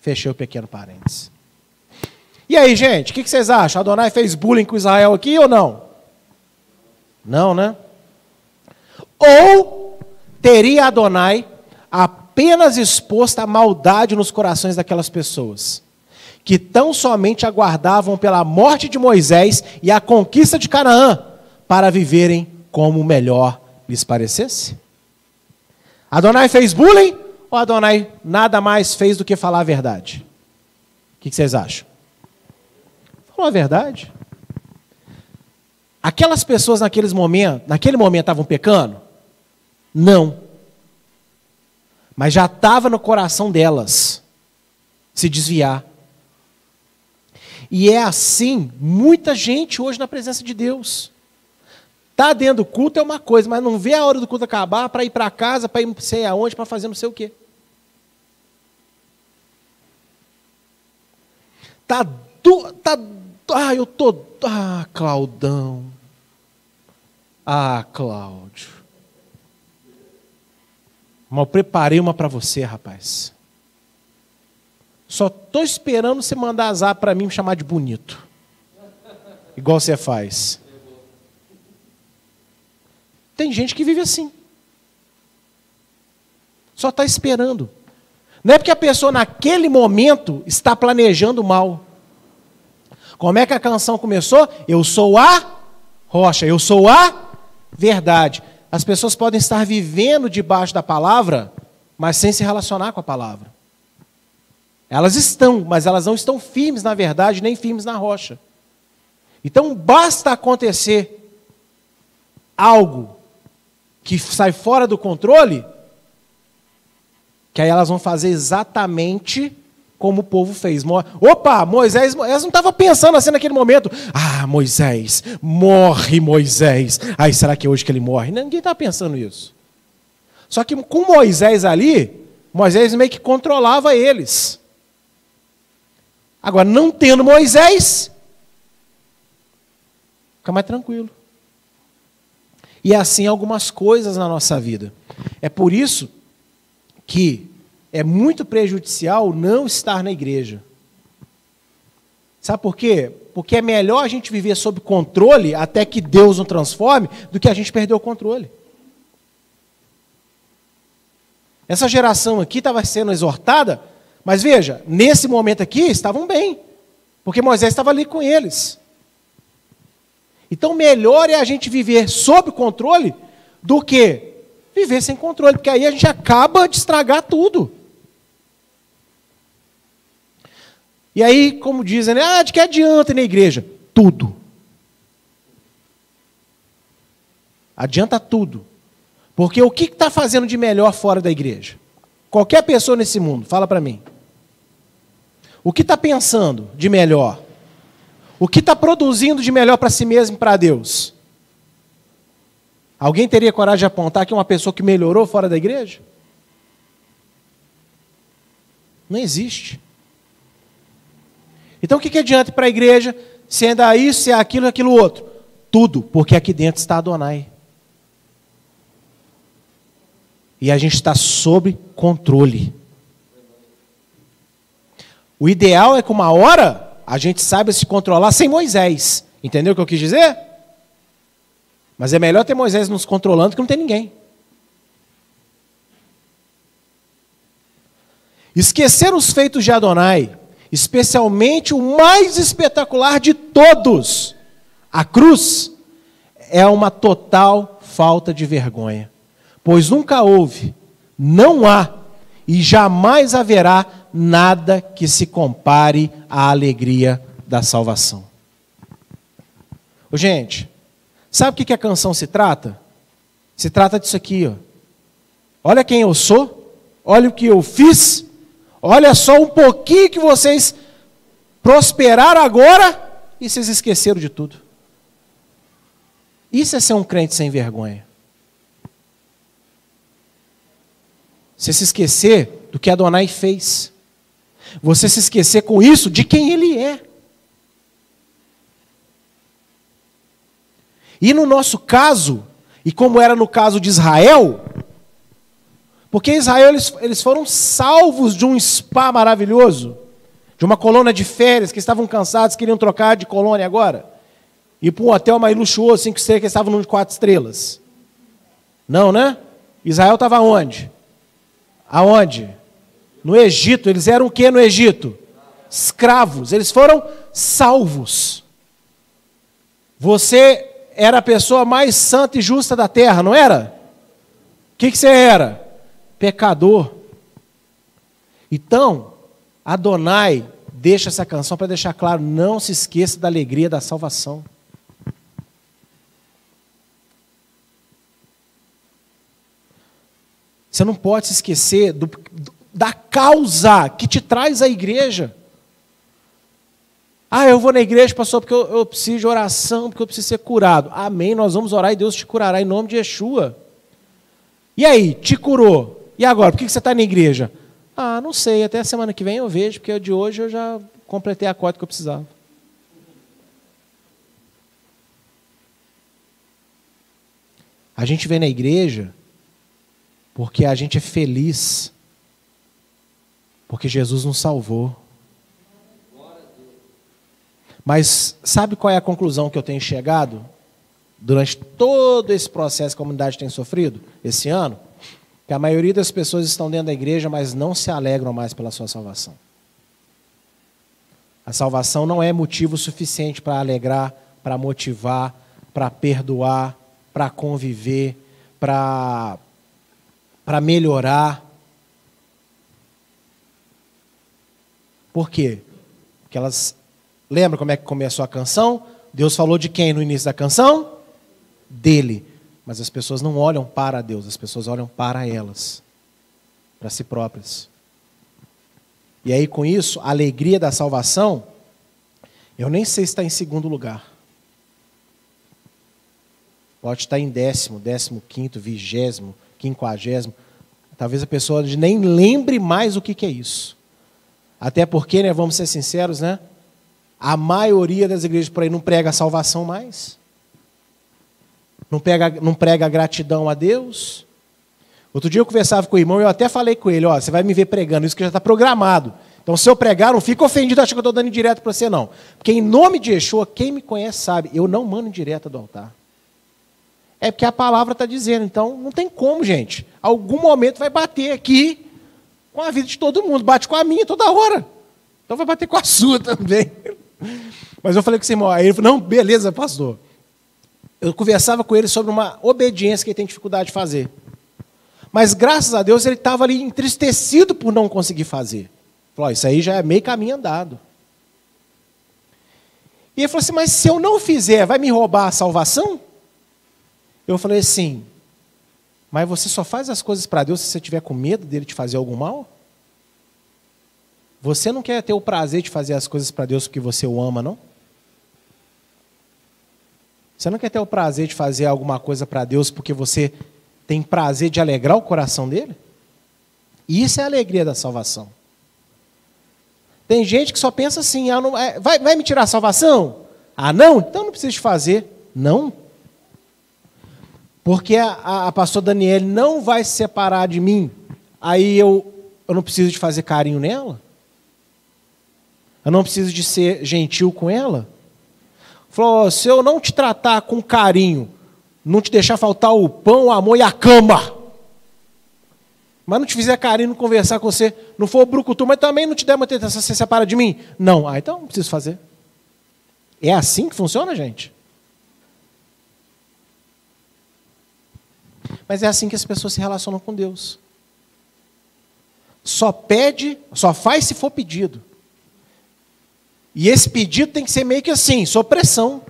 Fechei o pequeno parênteses. E aí, gente, o que, vocês acham? Adonai fez bullying com Israel aqui ou não? Não, né? Ou teria Adonai apenas exposto a maldade nos corações daquelas pessoas, que tão somente aguardavam pela morte de Moisés e a conquista de Canaã, para viverem como melhor lhes parecesse? Adonai fez bullying ou Adonai nada mais fez do que falar a verdade? O que vocês acham? Falou a verdade. Aquelas pessoas naqueles momentos, naquele momento estavam pecando? Não. Mas já estava no coração delas se desviar. E é assim muita gente hoje na presença de Deus. Tá dentro do culto é uma coisa, mas não vê a hora do culto acabar para ir para casa, para ir não sei aonde, para fazer não sei o quê. Tá do, tá ah, eu tô. Ah, Claudão. Ah, Cláudio. Mas eu preparei uma para você, rapaz. Só tô esperando você mandar azar para mim me chamar de bonito. Igual você faz. Tem gente que vive assim. Só está esperando. Não é porque a pessoa naquele momento está planejando mal. Como é que a canção começou? Eu sou a rocha, eu sou a verdade. As pessoas podem estar vivendo debaixo da palavra, mas sem se relacionar com a palavra. Elas estão, mas elas não estão firmes na verdade, nem firmes na rocha. Então basta acontecer algo que sai fora do controle, que aí elas vão fazer exatamente como o povo fez. Opa, Moisés, elas não estavam pensando assim naquele momento. Ah, Moisés, morre Moisés. Ai, será que é hoje que ele morre? Ninguém está pensando isso. Só que com Moisés ali, Moisés meio que controlava eles. Agora, não tendo Moisés, fica mais tranquilo. E é assim algumas coisas na nossa vida. É por isso que é muito prejudicial não estar na igreja. Sabe por quê? Porque é melhor a gente viver sob controle até que Deus nos transforme do que a gente perder o controle. Essa geração aqui estava sendo exortada, mas veja, nesse momento aqui estavam bem, porque Moisés estava ali com eles. Então, melhor é a gente viver sob controle do que viver sem controle, porque aí a gente acaba de estragar tudo. E aí, como dizem, né? ah, de que adianta ir na igreja? Tudo. Adianta tudo. Porque o que está fazendo de melhor fora da igreja? Qualquer pessoa nesse mundo, fala para mim. O que está pensando de melhor? O que está produzindo de melhor para si mesmo e para Deus? Alguém teria coragem de apontar que uma pessoa que melhorou fora da igreja? Não existe. Então o que, que adianta para a igreja se ainda isso, se é aquilo, aquilo outro? Tudo, porque aqui dentro está Adonai. E a gente está sob controle. O ideal é que uma hora a gente saiba se controlar sem Moisés. Entendeu o que eu quis dizer? Mas é melhor ter Moisés nos controlando que não ter ninguém. Esquecer os feitos de Adonai, especialmente o mais espetacular de todos, a cruz, é uma total falta de vergonha. Pois nunca houve, não há e jamais haverá nada que se compare à alegria da salvação. Ô, gente, Sabe o que a canção se trata? Se trata disso aqui, ó. Olha quem eu sou, olha o que eu fiz, olha só um pouquinho que vocês prosperaram agora e vocês esqueceram de tudo. Isso é ser um crente sem vergonha. Você se esquecer do que Adonai fez. Você se esquecer com isso de quem ele é. E no nosso caso, e como era no caso de Israel, porque Israel eles, eles foram salvos de um spa maravilhoso, de uma colônia de férias, que estavam cansados, queriam trocar de colônia agora, e para um hotel mais luxuoso, cinco estrelas, que estavam num de quatro estrelas. Não, né? Israel estava onde? Aonde? No Egito. Eles eram o que no Egito? Escravos. Eles foram salvos. Você era a pessoa mais santa e justa da terra, não era? O que, que você era? Pecador. Então, Adonai deixa essa canção para deixar claro: não se esqueça da alegria da salvação. Você não pode se esquecer do, da causa que te traz à igreja. Ah, eu vou na igreja, pastor, porque eu, eu, preciso de oração, porque eu preciso ser curado. Amém, nós vamos orar e Deus te curará em nome de Yeshua. E aí, te curou. E agora, por que você está na igreja? Ah, não sei, até a semana que vem eu vejo, porque de hoje eu já completei a cota que eu precisava. A gente vem na igreja porque a gente é feliz, porque Jesus nos salvou. Mas sabe qual é a conclusão que eu tenho chegado durante todo esse processo que a comunidade tem sofrido esse ano? Que a maioria das pessoas estão dentro da igreja, mas não se alegram mais pela sua salvação. A salvação não é motivo suficiente para alegrar, para motivar, para perdoar, para conviver, para para melhorar. Por quê? Porque elas Lembra como é que começou a canção? Deus falou de quem no início da canção? Dele. Mas as pessoas não olham para Deus, as pessoas olham para elas, para si próprias. E aí, com isso, a alegria da salvação, eu nem sei se está em segundo lugar. Pode estar em décimo, décimo quinto, vigésimo, quinquagésimo. Talvez a pessoa nem lembre mais o que, que é isso. Até porque, né, vamos ser sinceros, né? A maioria das igrejas por aí não prega a salvação mais. Não, pega, não prega gratidão a Deus. Outro dia eu conversava com o irmão e eu até falei com ele: ó, você vai me ver pregando, isso que já está programado. Então, se eu pregar, não fica ofendido, acha que eu estou dando direto para você, não. Porque em nome de Yeshua, quem me conhece sabe, eu não mando direto do altar. É porque a palavra está dizendo. Então, não tem como, gente. Algum momento vai bater aqui com a vida de todo mundo. Bate com a minha toda hora. Então vai bater com a sua também. Mas eu falei com esse irmão, aí ele falou, não, beleza, pastor. Eu conversava com ele sobre uma obediência que ele tem dificuldade de fazer. Mas graças a Deus ele estava ali entristecido por não conseguir fazer. Falou, isso aí já é meio caminho andado. E ele falou assim, mas se eu não fizer, vai me roubar a salvação? Eu falei assim, mas você só faz as coisas para Deus se você tiver com medo dele te fazer algum mal? Você não quer ter o prazer de fazer as coisas para Deus porque você o ama, não? Você não quer ter o prazer de fazer alguma coisa para Deus porque você tem prazer de alegrar o coração dele? Isso é a alegria da salvação. Tem gente que só pensa assim: ah, não, é, vai, vai me tirar a salvação? Ah, não? Então não precisa de fazer. Não. Porque a, a, a pastora Daniele não vai se separar de mim, aí eu, eu não preciso de fazer carinho nela? Eu não preciso de ser gentil com ela? Falou: se eu não te tratar com carinho, não te deixar faltar o pão, o amor e a cama, mas não te fizer carinho, não conversar com você, não for brucutu, mas também não te der uma tentação, você separa de mim? Não. Ah, então não preciso fazer. É assim que funciona, gente? Mas é assim que as pessoas se relacionam com Deus. Só pede, só faz se for pedido. E esse pedido tem que ser meio que assim, sob pressão.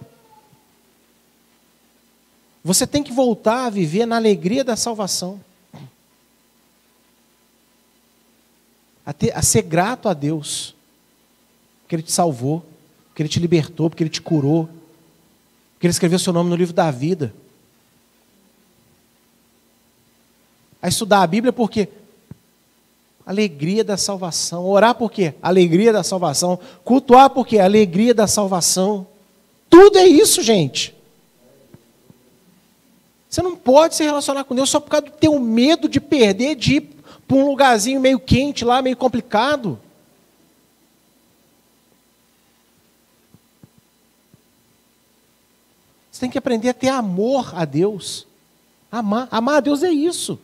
Você tem que voltar a viver na alegria da salvação. A, ter, a ser grato a Deus. Porque Ele te salvou, porque Ele te libertou, porque Ele te curou, porque Ele escreveu seu nome no livro da vida. A estudar a Bíblia porque Alegria da salvação. Orar por quê? Alegria da salvação. Cultuar por quê? Alegria da salvação. Tudo é isso, gente. Você não pode se relacionar com Deus só por causa do teu medo de perder, de ir para um lugarzinho meio quente lá, meio complicado. Você tem que aprender a ter amor a Deus. Amar, amar a Deus é isso.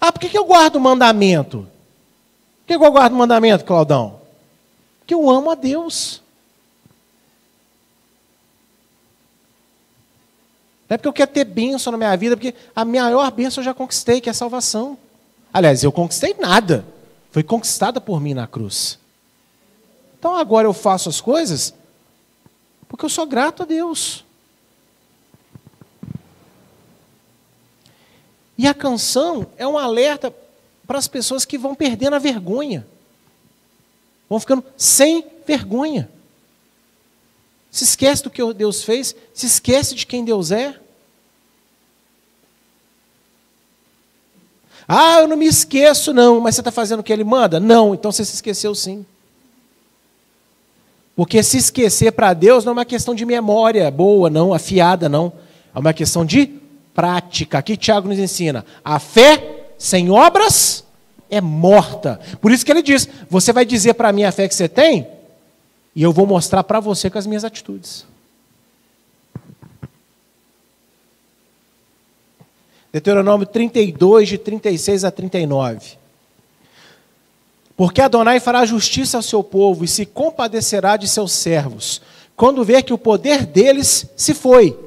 Ah, por que, eu guardo o mandamento? Por que eu guardo o mandamento, Claudão? Porque eu amo a Deus. Não é porque eu quero ter bênção na minha vida, porque a maior bênção eu já conquistei, que é a salvação. Aliás, eu conquistei nada. Foi conquistada por mim na cruz. Então agora eu faço as coisas porque eu sou grato a Deus. E a canção é um alerta para as pessoas que vão perdendo a vergonha. Vão ficando sem vergonha. Se esquece do que Deus fez, se esquece de quem Deus é. Ah, eu não me esqueço, não, mas você está fazendo o que ele manda? Não, então você se esqueceu sim. Porque se esquecer para Deus não é uma questão de memória boa, não, afiada, não. É uma questão de prática. Aqui Tiago nos ensina: a fé sem obras é morta. Por isso que ele diz: você vai dizer para mim a fé que você tem, e eu vou mostrar para você com as minhas atitudes. Deuteronômio 32, de 36 a 39. Porque Adonai fará justiça ao seu povo e se compadecerá de seus servos, quando ver que o poder deles se foi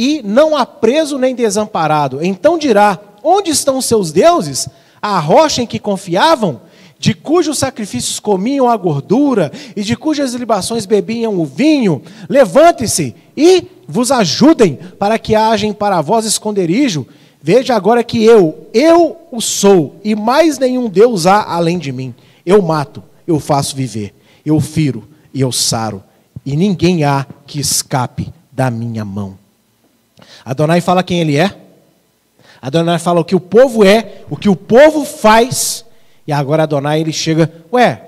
e não há preso nem desamparado. Então dirá: Onde estão seus deuses? A rocha em que confiavam? De cujos sacrifícios comiam a gordura e de cujas libações bebiam o vinho? Levante-se e vos ajudem para que hajem para vós esconderijo. Veja agora que eu, eu o sou, e mais nenhum Deus há além de mim. Eu mato, eu faço viver, eu firo e eu saro, e ninguém há que escape da minha mão. Adonai fala quem ele é. Adonai fala o que o povo é, o que o povo faz. E agora Adonai ele chega, ué,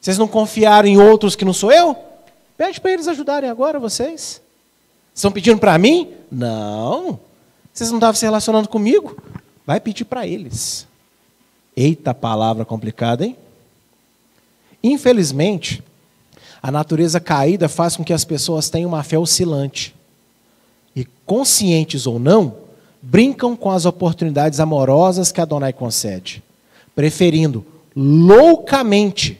vocês não confiaram em outros que não sou eu? Pede para eles ajudarem agora vocês. Estão pedindo para mim? Não. Vocês não estavam se relacionando comigo? Vai pedir para eles. Eita palavra complicada, hein? Infelizmente, a natureza caída faz com que as pessoas tenham uma fé oscilante e conscientes ou não, brincam com as oportunidades amorosas que Adonai concede, preferindo loucamente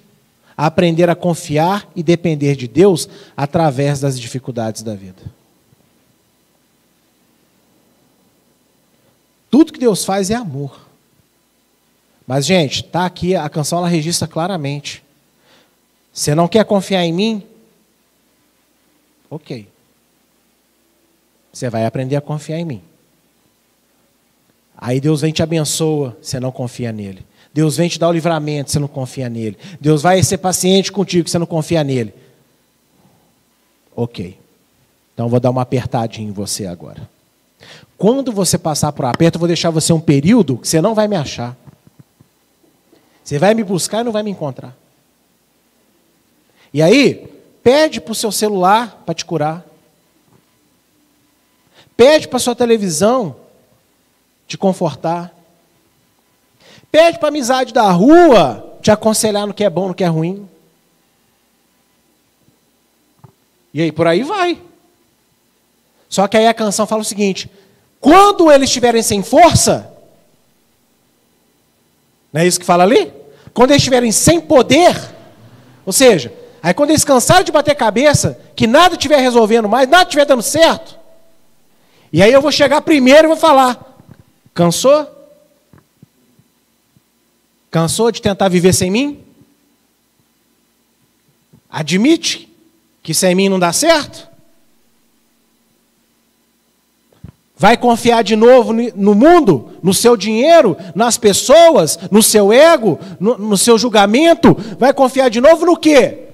aprender a confiar e depender de Deus através das dificuldades da vida. Tudo que Deus faz é amor. Mas, gente, está aqui, a canção ela registra claramente. Você não quer confiar em mim? Ok. Você vai aprender a confiar em mim. Aí Deus vem te abençoa, você não confia nele. Deus vem te dar o livramento, você não confia nele. Deus vai ser paciente contigo, você não confia nele. Ok. Então vou dar uma apertadinha em você agora. Quando você passar por um aperto, eu vou deixar você um período que você não vai me achar. Você vai me buscar e não vai me encontrar. E aí, pede para o seu celular para te curar. Pede para sua televisão te confortar. Pede para a amizade da rua te aconselhar no que é bom, no que é ruim. E aí, por aí vai. Só que aí a canção fala o seguinte: quando eles estiverem sem força, não é isso que fala ali? Quando eles estiverem sem poder, ou seja, aí quando eles cansarem de bater cabeça, que nada estiver resolvendo mais, nada estiver dando certo, e aí eu vou chegar primeiro e vou falar: cansou? Cansou de tentar viver sem mim? Admite que sem mim não dá certo? Vai confiar de novo no mundo, no seu dinheiro, nas pessoas, no seu ego, no, no seu julgamento? Vai confiar de novo no quê?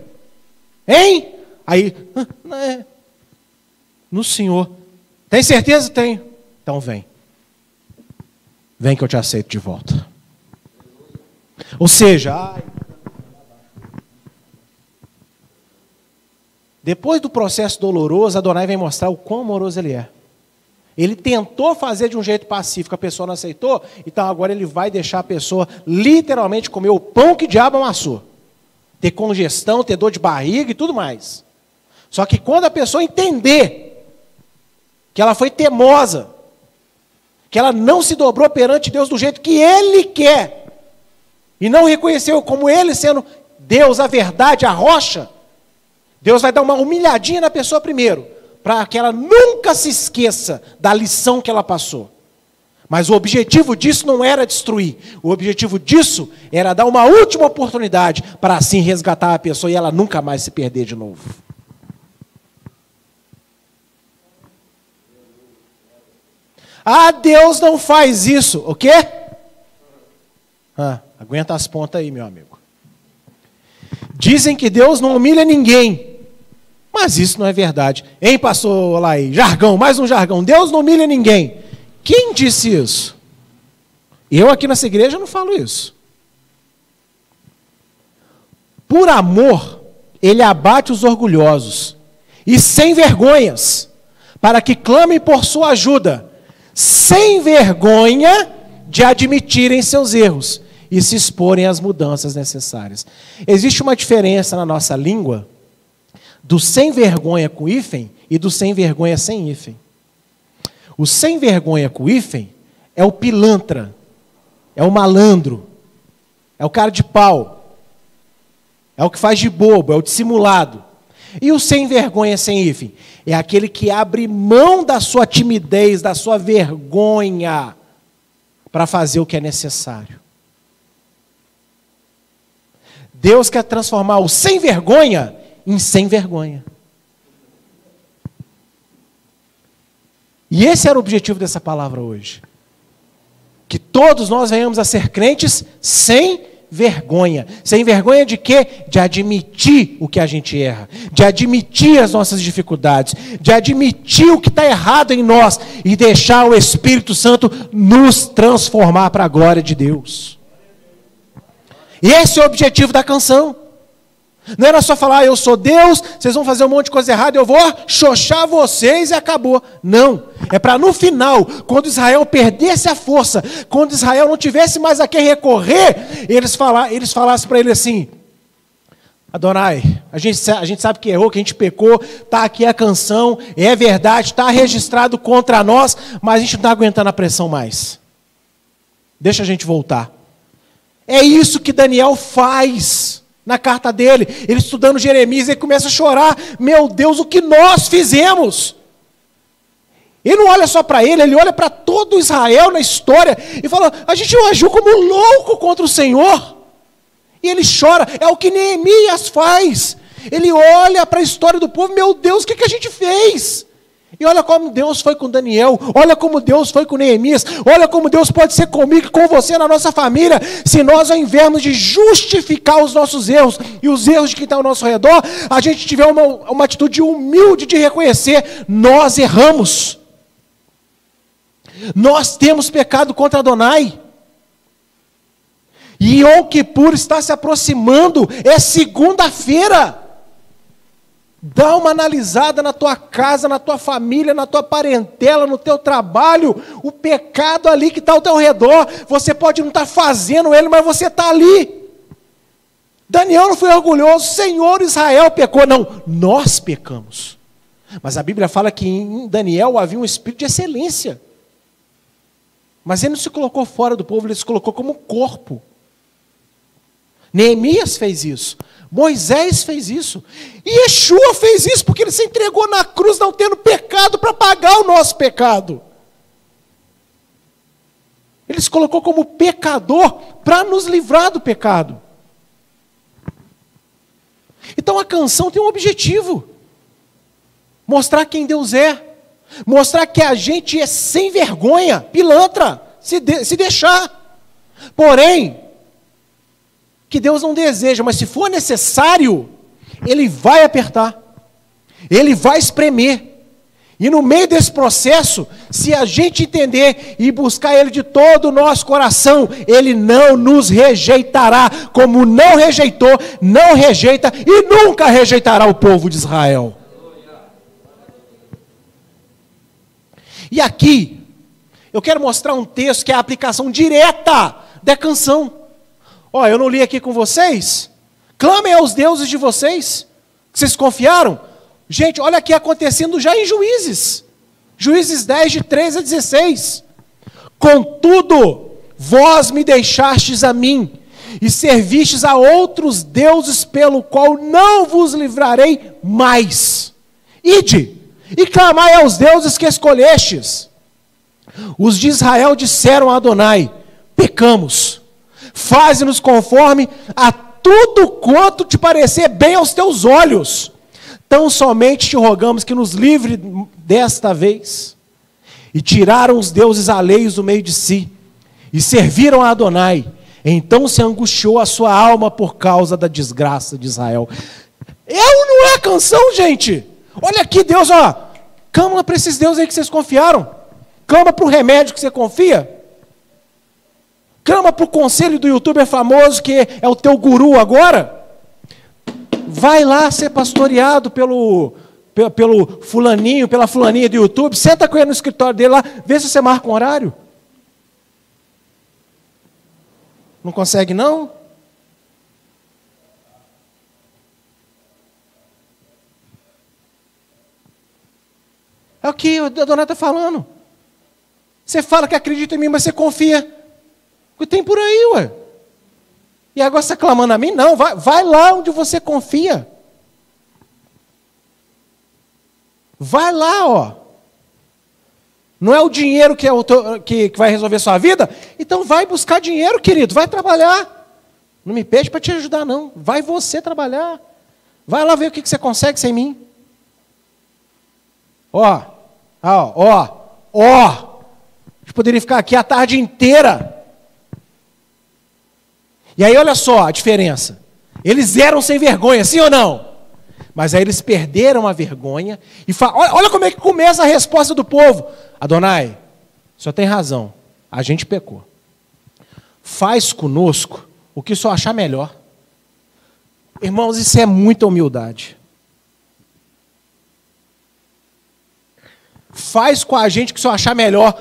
Hein? Aí, é. no Senhor. Tem certeza? Tenho. Então vem. Vem que eu te aceito de volta. Ou seja, depois do processo doloroso, Adonai vem mostrar o quão amoroso ele é. Ele tentou fazer de um jeito pacífico, a pessoa não aceitou, então agora ele vai deixar a pessoa literalmente comer o pão que o diabo amassou. Ter congestão, ter dor de barriga e tudo mais. Só que quando a pessoa entender que ela foi teimosa, que ela não se dobrou perante Deus do jeito que ele quer, e não reconheceu como ele sendo Deus, a verdade, a rocha, Deus vai dar uma humilhadinha na pessoa primeiro para que ela nunca se esqueça da lição que ela passou. Mas o objetivo disso não era destruir. O objetivo disso era dar uma última oportunidade para assim resgatar a pessoa e ela nunca mais se perder de novo. Ah, Deus não faz isso. O quê? Ah, aguenta as pontas aí, meu amigo. Dizem que Deus não humilha ninguém. Mas isso não é verdade. Hein, pastor Olaí? Jargão, mais um jargão. Deus não humilha ninguém. Quem disse isso? Eu aqui nessa igreja não falo isso. Por amor, ele abate os orgulhosos e sem vergonhas, para que clamem por sua ajuda, sem vergonha de admitirem seus erros e se exporem às mudanças necessárias. Existe uma diferença na nossa língua do sem vergonha com hífen e do sem vergonha sem hífen. O sem vergonha com hífen é o pilantra, é o malandro, é o cara de pau, é o que faz de bobo, é o dissimulado. E o sem vergonha sem hífen é aquele que abre mão da sua timidez, da sua vergonha, para fazer o que é necessário. Deus quer transformar o sem vergonha em sem vergonha. E esse era o objetivo dessa palavra hoje. Que todos nós venhamos a ser crentes sem vergonha. Sem vergonha de quê? De admitir o que a gente erra, de admitir as nossas dificuldades, de admitir o que está errado em nós e deixar o Espírito Santo nos transformar para a glória de Deus. E esse é o objetivo da canção. Não era só falar, ah, eu sou Deus, vocês vão fazer um monte de coisa errada, eu vou xoxar vocês e acabou. Não. É para no final, quando Israel perdesse a força, quando Israel não tivesse mais a quem recorrer, eles, falar, eles falassem para ele assim: Adonai, a gente, a gente sabe que errou, que a gente pecou, está aqui a canção, é verdade, está registrado contra nós, mas a gente não está aguentando a pressão mais. Deixa a gente voltar. É isso que Daniel faz na carta dele, ele estudando Jeremias, ele começa a chorar: Meu Deus, o que nós fizemos? Ele não olha só para ele, ele olha para todo Israel na história e fala: A gente agiu como louco contra o Senhor. E ele chora, é o que Neemias faz. Ele olha para a história do povo: Meu Deus, o que, que a gente fez? E olha como Deus foi com Daniel, olha como Deus foi com Neemias, olha como Deus pode ser comigo e com você na nossa família, se nós, ao invés de justificar os nossos erros e os erros de quem está ao nosso redor, a gente tiver uma, uma atitude humilde de reconhecer: nós erramos, nós temos pecado contra Adonai. E Yom Kippur está se aproximando, é segunda-feira. Dá uma analisada na tua casa, na tua família, na tua parentela, no teu trabalho, o pecado ali que está ao teu redor. Você pode não estar tá fazendo ele, mas você está ali. Daniel não foi orgulhoso, Senhor Israel pecou. Não, nós pecamos. Mas a Bíblia fala que em Daniel havia um espírito de excelência. Mas ele não se colocou fora do povo, ele se colocou como corpo. Neemias fez isso. Moisés fez isso. E Yeshua fez isso porque ele se entregou na cruz não tendo pecado para pagar o nosso pecado. Ele se colocou como pecador para nos livrar do pecado. Então a canção tem um objetivo: mostrar quem Deus é, mostrar que a gente é sem vergonha, pilantra, se, de, se deixar. Porém, que Deus não deseja, mas se for necessário, Ele vai apertar, Ele vai espremer. E no meio desse processo, se a gente entender e buscar Ele de todo o nosso coração, Ele não nos rejeitará, como não rejeitou, não rejeita e nunca rejeitará o povo de Israel. E aqui, eu quero mostrar um texto que é a aplicação direta da canção. Ó, eu não li aqui com vocês? Clamem aos deuses de vocês, que vocês confiaram. Gente, olha aqui acontecendo já em Juízes. Juízes 10, de 13 a 16. Contudo, vós me deixastes a mim, e servistes a outros deuses, pelo qual não vos livrarei mais. Ide, e clamai aos deuses que escolhestes. Os de Israel disseram a Adonai: pecamos Faze-nos conforme a tudo quanto te parecer bem aos teus olhos. Tão somente te rogamos que nos livre desta vez. E tiraram os deuses alheios do meio de si, e serviram a Adonai. Então se angustiou a sua alma por causa da desgraça de Israel. Eu não é canção, gente. Olha aqui, Deus, ó. Clama para esses deuses aí que vocês confiaram. Clama para o remédio que você confia. Clama para o conselho do youtuber famoso que é o teu guru agora. Vai lá ser pastoreado pelo, pelo, pelo fulaninho, pela fulaninha do YouTube. Senta com ele no escritório dele lá, vê se você marca um horário. Não consegue não? É o que a dona está falando. Você fala que acredita em mim, mas você confia que tem por aí, ué. E agora você está clamando a mim? Não, vai, vai lá onde você confia. Vai lá, ó. Não é o dinheiro que, é o teu, que, que vai resolver sua vida? Então vai buscar dinheiro, querido. Vai trabalhar. Não me pede para te ajudar, não. Vai você trabalhar. Vai lá ver o que, que você consegue sem mim. Ó, ó, ó, ó. A gente poderia ficar aqui a tarde inteira e aí olha só a diferença. Eles eram sem vergonha, sim ou não? Mas aí eles perderam a vergonha e olha como é que começa a resposta do povo. Adonai, só tem razão. A gente pecou. Faz conosco o que só achar melhor. Irmãos, isso é muita humildade. Faz com a gente o que só achar melhor.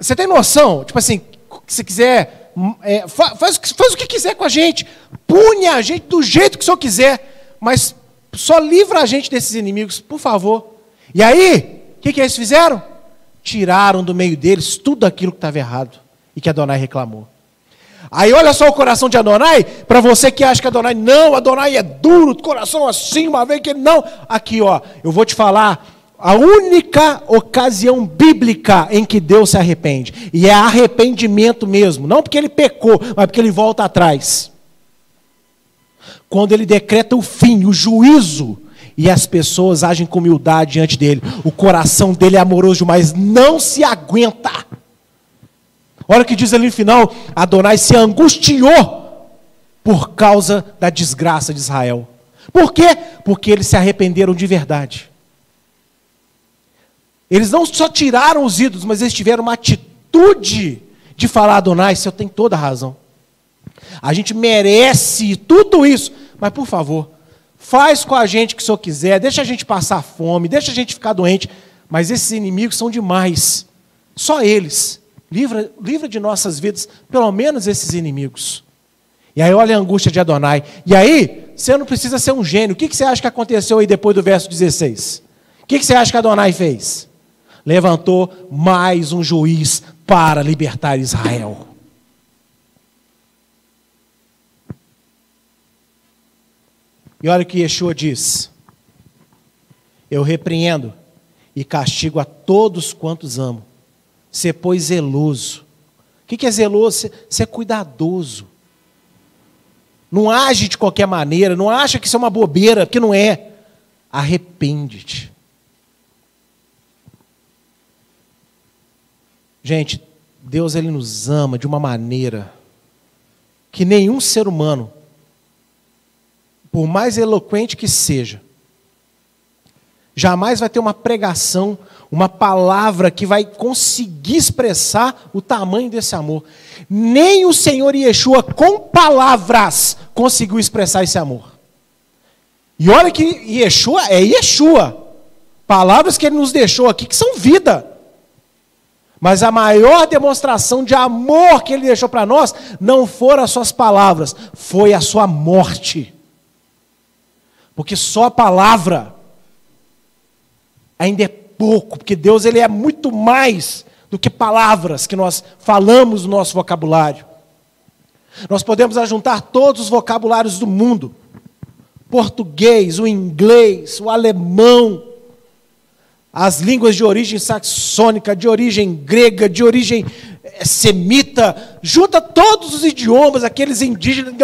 Você tem noção? Tipo assim, se quiser é, faz, faz o que quiser com a gente, pune a gente do jeito que o senhor quiser, mas só livra a gente desses inimigos, por favor. E aí, o que, que eles fizeram? Tiraram do meio deles tudo aquilo que estava errado e que Adonai reclamou. Aí olha só o coração de Adonai, para você que acha que Adonai, não, Adonai é duro, coração assim, uma vez que ele não. Aqui, ó, eu vou te falar a única ocasião bíblica em que Deus se arrepende. E é arrependimento mesmo. Não porque ele pecou, mas porque ele volta atrás. Quando ele decreta o fim, o juízo, E as pessoas agem com humildade diante dele. O coração dele é amoroso demais, não se aguenta. Olha o que diz ali no final: Adonai se angustiou por causa da desgraça de Israel. Por quê? Porque eles se arrependeram de verdade. Eles não só tiraram os ídolos, mas eles tiveram uma atitude de falar: Adonai, você tem toda a razão. A gente merece tudo isso, mas por favor, faz com a gente o que o Senhor quiser, deixa a gente passar fome, deixa a gente ficar doente, mas esses inimigos são demais. Só eles. Livra, livra de nossas vidas, pelo menos esses inimigos. E aí olha a angústia de Adonai. E aí, você não precisa ser um gênio. O que você acha que aconteceu aí depois do verso 16? O que você acha que Adonai fez? Levantou mais um juiz para libertar Israel. E olha o que Yeshua diz: Eu repreendo e castigo a todos quantos amo. Ser, pois, zeloso. O que é zeloso? Ser, ser cuidadoso. Não age de qualquer maneira, não acha que isso é uma bobeira, que não é. Arrepende-te. Gente, Deus ele nos ama de uma maneira que nenhum ser humano por mais eloquente que seja, jamais vai ter uma pregação, uma palavra que vai conseguir expressar o tamanho desse amor. Nem o Senhor Yeshua, com palavras, conseguiu expressar esse amor. E olha que Yeshua é Yeshua. Palavras que ele nos deixou aqui que são vida. Mas a maior demonstração de amor que ele deixou para nós não foram as suas palavras, foi a sua morte. Porque só a palavra ainda é pouco, porque Deus ele é muito mais do que palavras que nós falamos no nosso vocabulário. Nós podemos ajuntar todos os vocabulários do mundo: português, o inglês, o alemão, as línguas de origem saxônica, de origem grega, de origem eh, semita, junta todos os idiomas, aqueles indígenas,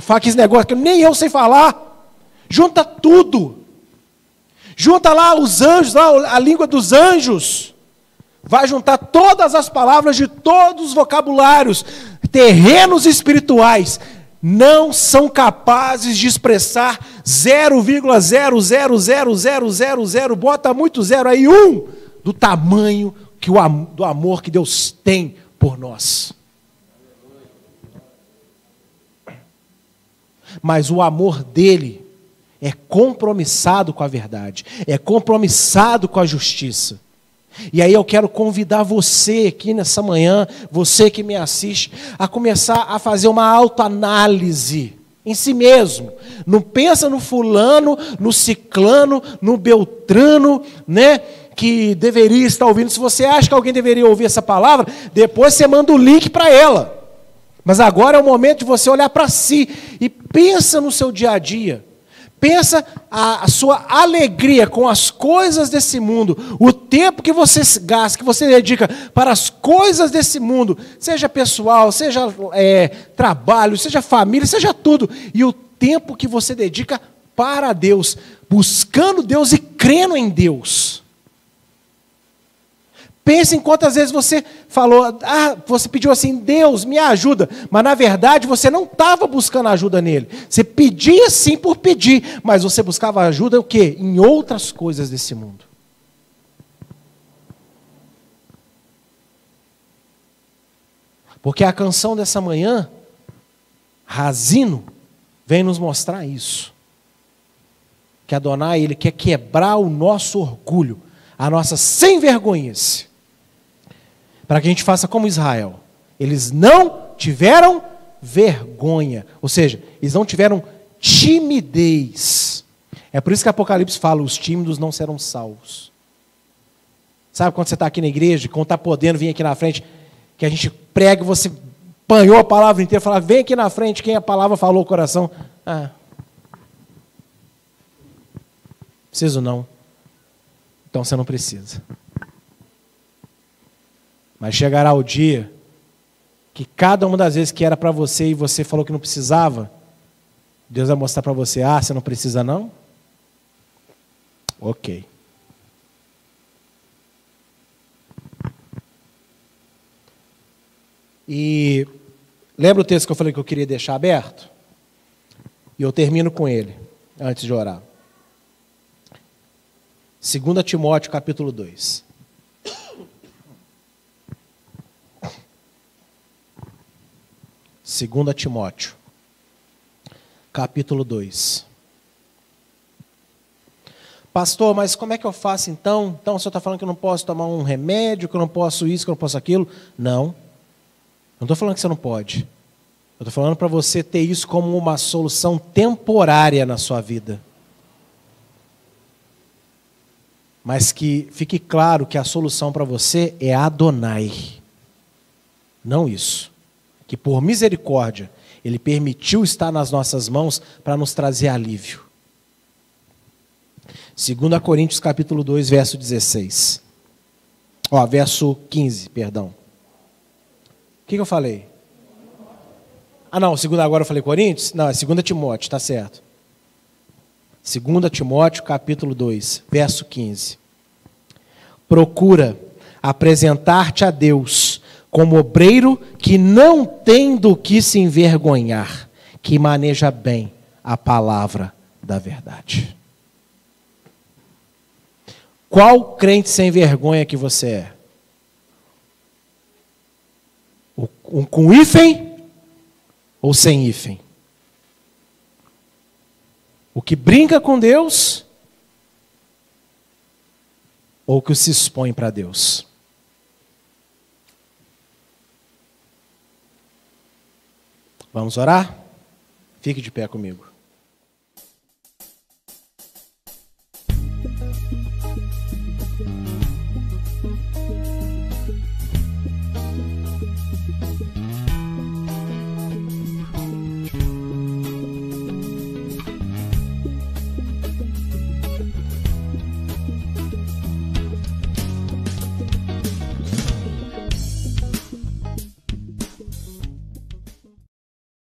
fala aqueles negócios que nem eu sei falar. Junta tudo. Junta lá os anjos, lá a língua dos anjos. Vai juntar todas as palavras de todos os vocabulários, terrenos espirituais, não são capazes de expressar 0,0000000, bota muito zero aí, um, do tamanho que o, do amor que Deus tem por nós. Mas o amor dele é compromissado com a verdade, é compromissado com a justiça. E aí eu quero convidar você aqui nessa manhã, você que me assiste, a começar a fazer uma autoanálise em si mesmo. Não pensa no fulano, no ciclano, no beltrano, né? Que deveria estar ouvindo. Se você acha que alguém deveria ouvir essa palavra, depois você manda o link para ela. Mas agora é o momento de você olhar para si e pensa no seu dia a dia. Pensa a, sua alegria com as coisas desse mundo, o tempo que você gasta, que você dedica para as coisas desse mundo, seja pessoal, seja é, trabalho, seja família, seja tudo, e o tempo que você dedica para Deus, buscando Deus e crendo em Deus. Pense em quantas vezes você falou, ah, você pediu assim, Deus, me ajuda, mas na verdade você não estava buscando ajuda nele. Você pedia sim por pedir, mas você buscava ajuda o quê? Em outras coisas desse mundo. Porque a canção dessa manhã, Razino, vem nos mostrar isso. Que Adonai, ele quer quebrar o nosso orgulho, a nossa sem vergonhice para que a gente faça como Israel. Eles não tiveram vergonha, ou seja, eles não tiveram timidez. É por isso que Apocalipse fala: os tímidos não serão salvos. Sabe quando você está aqui na igreja, quando está podendo vir aqui na frente, que a gente prega, você panhou a palavra inteira, fala, vem aqui na frente, quem a palavra falou o coração. Ah. Preciso não. Então você não precisa. Mas chegará o dia que cada uma das vezes que era para você e você falou que não precisava, Deus vai mostrar para você: ah, você não precisa não? Ok. E lembra o texto que eu falei que eu queria deixar aberto? E eu termino com ele, antes de orar. 2 Timóteo capítulo 2. Segunda Timóteo, capítulo 2. Pastor, mas como é que eu faço então? Então o senhor está falando que eu não posso tomar um remédio, que eu não posso isso, que eu não posso aquilo? Não. Não estou falando que você não pode. Eu estou falando para você ter isso como uma solução temporária na sua vida. Mas que fique claro que a solução para você é Adonai. Não isso. Que por misericórdia, Ele permitiu estar nas nossas mãos para nos trazer alívio. 2 Coríntios capítulo 2, verso 16. Ó, verso 15, perdão. O que, que eu falei? Ah, não, segunda agora eu falei Coríntios? Não, é 2 Timóteo, está certo. 2 Timóteo, capítulo 2, verso 15. Procura apresentar-te a Deus como obreiro que não tem do que se envergonhar, que maneja bem a palavra da verdade. Qual crente sem vergonha que você é? Um com hífen ou sem hífen? O que brinca com Deus ou o que se expõe para Deus? Vamos orar? Fique de pé comigo.